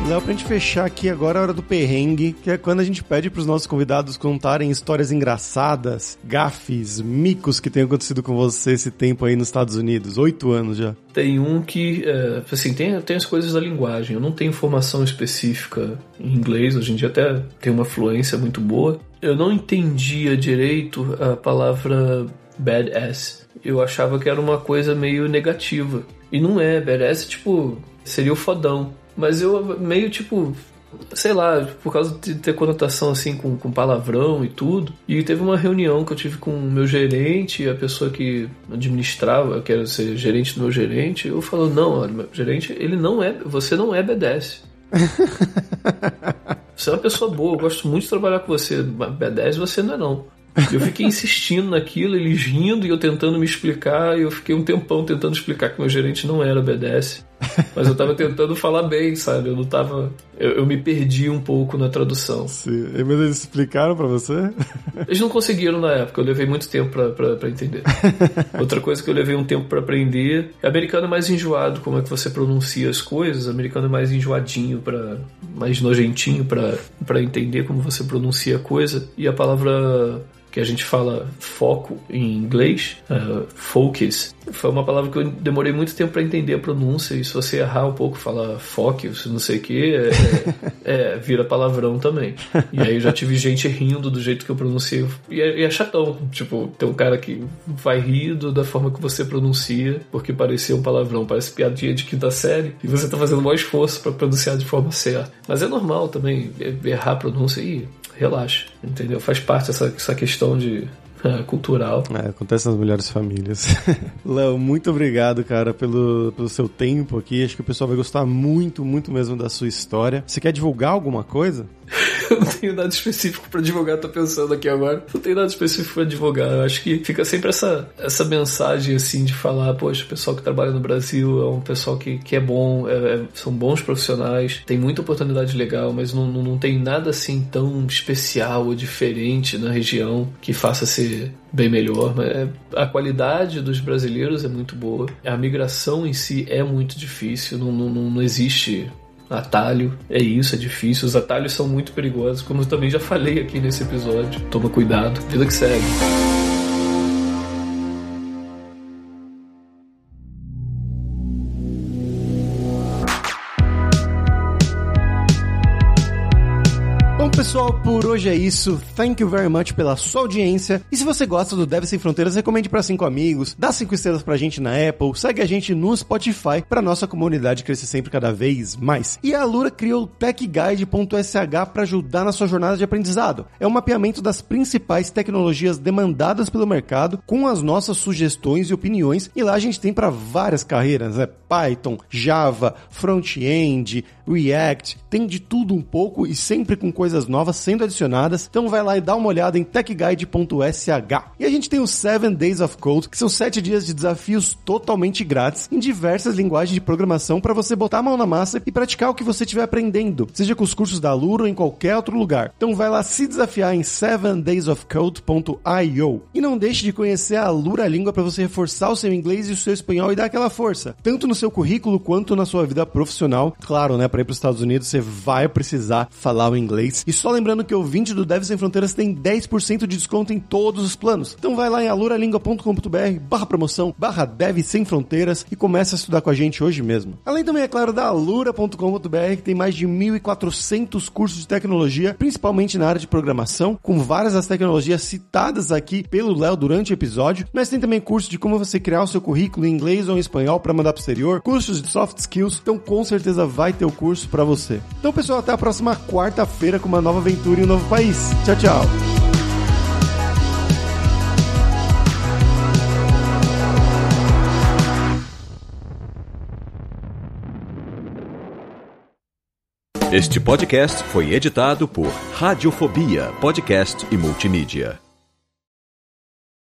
Léo, pra gente fechar aqui agora a hora do perrengue, que é quando a gente pede pros nossos convidados contarem histórias engraçadas, gafes, micos que tenham acontecido com você esse tempo aí nos Estados Unidos. Oito anos já. Tem um que, é, assim, tem, tem as coisas da linguagem. Eu não tenho formação específica em inglês, hoje em dia até tem uma fluência muito boa. Eu não entendia direito a palavra badass. Eu achava que era uma coisa meio negativa. E não é, badass, tipo, seria o fodão. Mas eu meio tipo. sei lá, por causa de ter conotação assim com, com palavrão e tudo. E teve uma reunião que eu tive com o meu gerente, a pessoa que administrava, que era ser gerente do meu gerente, eu falando, não, olha, meu gerente, ele não é, você não é BDS. você é uma pessoa boa, eu gosto muito de trabalhar com você, mas B10 você não é não. Eu fiquei insistindo naquilo, eles rindo e eu tentando me explicar, e eu fiquei um tempão tentando explicar que meu gerente não era BDS. Mas eu tava tentando falar bem, sabe? Eu não tava. Eu, eu me perdi um pouco na tradução. Sim. Mas eles explicaram para você? Eles não conseguiram na época, eu levei muito tempo para entender. Outra coisa que eu levei um tempo para aprender. O americano é mais enjoado, como é que você pronuncia as coisas. Americano é mais enjoadinho, para mais nojentinho para entender como você pronuncia a coisa. E a palavra que a gente fala foco em inglês, uh, focus, foi uma palavra que eu demorei muito tempo para entender a pronúncia, e se você errar um pouco, falar focus, não sei o que, é, é, é, vira palavrão também. E aí eu já tive gente rindo do jeito que eu pronunciei, e é, e é chatão, tipo, tem um cara que vai rir da forma que você pronuncia, porque parecia um palavrão, parece piadinha de quinta série, e você tá fazendo o maior esforço para pronunciar de forma certa. Mas é normal também errar a pronúncia e relaxa, entendeu? Faz parte essa, essa questão de cultural. É, acontece nas melhores famílias. Léo, muito obrigado, cara, pelo, pelo seu tempo aqui. Acho que o pessoal vai gostar muito, muito mesmo da sua história. Você quer divulgar alguma coisa? Eu não tenho nada específico para divulgar, tô pensando aqui agora. Não tenho nada específico para divulgar. Eu acho que fica sempre essa, essa mensagem assim de falar, poxa, o pessoal que trabalha no Brasil é um pessoal que, que é bom, é, é, são bons profissionais, tem muita oportunidade legal, mas não, não, não tem nada assim tão especial ou diferente na região que faça ser bem melhor. É, a qualidade dos brasileiros é muito boa. A migração em si é muito difícil. Não, não, não existe atalho. É isso, é difícil. Os atalhos são muito perigosos, como eu também já falei aqui nesse episódio. Toma cuidado, vida que segue. Pessoal, por hoje é isso. Thank you very much pela sua audiência. E se você gosta do Deve Sem Fronteiras, recomende para cinco amigos, dá cinco estrelas pra gente na Apple, segue a gente no Spotify para nossa comunidade crescer sempre cada vez mais. E a Lura criou o techguide.sh para ajudar na sua jornada de aprendizado. É um mapeamento das principais tecnologias demandadas pelo mercado com as nossas sugestões e opiniões. E lá a gente tem para várias carreiras, né? Python, Java, front-end, React, tem de tudo um pouco e sempre com coisas novas sendo adicionadas. Então vai lá e dá uma olhada em techguide.sh. E a gente tem os 7 Days of Code, que são 7 dias de desafios totalmente grátis em diversas linguagens de programação para você botar a mão na massa e praticar o que você estiver aprendendo, seja com os cursos da Luro ou em qualquer outro lugar. Então vai lá se desafiar em 7daysofcode.io. E não deixe de conhecer a Lura Língua para você reforçar o seu inglês e o seu espanhol e dar aquela força, tanto no seu currículo quanto na sua vida profissional. Claro, né, para ir para os Estados Unidos você vai precisar falar o inglês. Só lembrando que o 20 do Deve Sem Fronteiras tem 10% de desconto em todos os planos. Então vai lá em aluralingua.com.br barra promoção, barra Deve Sem Fronteiras e começa a estudar com a gente hoje mesmo. Além também, é claro, da alura.com.br que tem mais de 1.400 cursos de tecnologia, principalmente na área de programação, com várias das tecnologias citadas aqui pelo Léo durante o episódio, mas tem também curso de como você criar o seu currículo em inglês ou em espanhol para mandar para o exterior, cursos de soft skills, então com certeza vai ter o curso para você. Então, pessoal, até a próxima quarta-feira com uma nova nova aventura em um novo país. Tchau, tchau. Este podcast foi editado por Radiofobia, podcast e multimídia.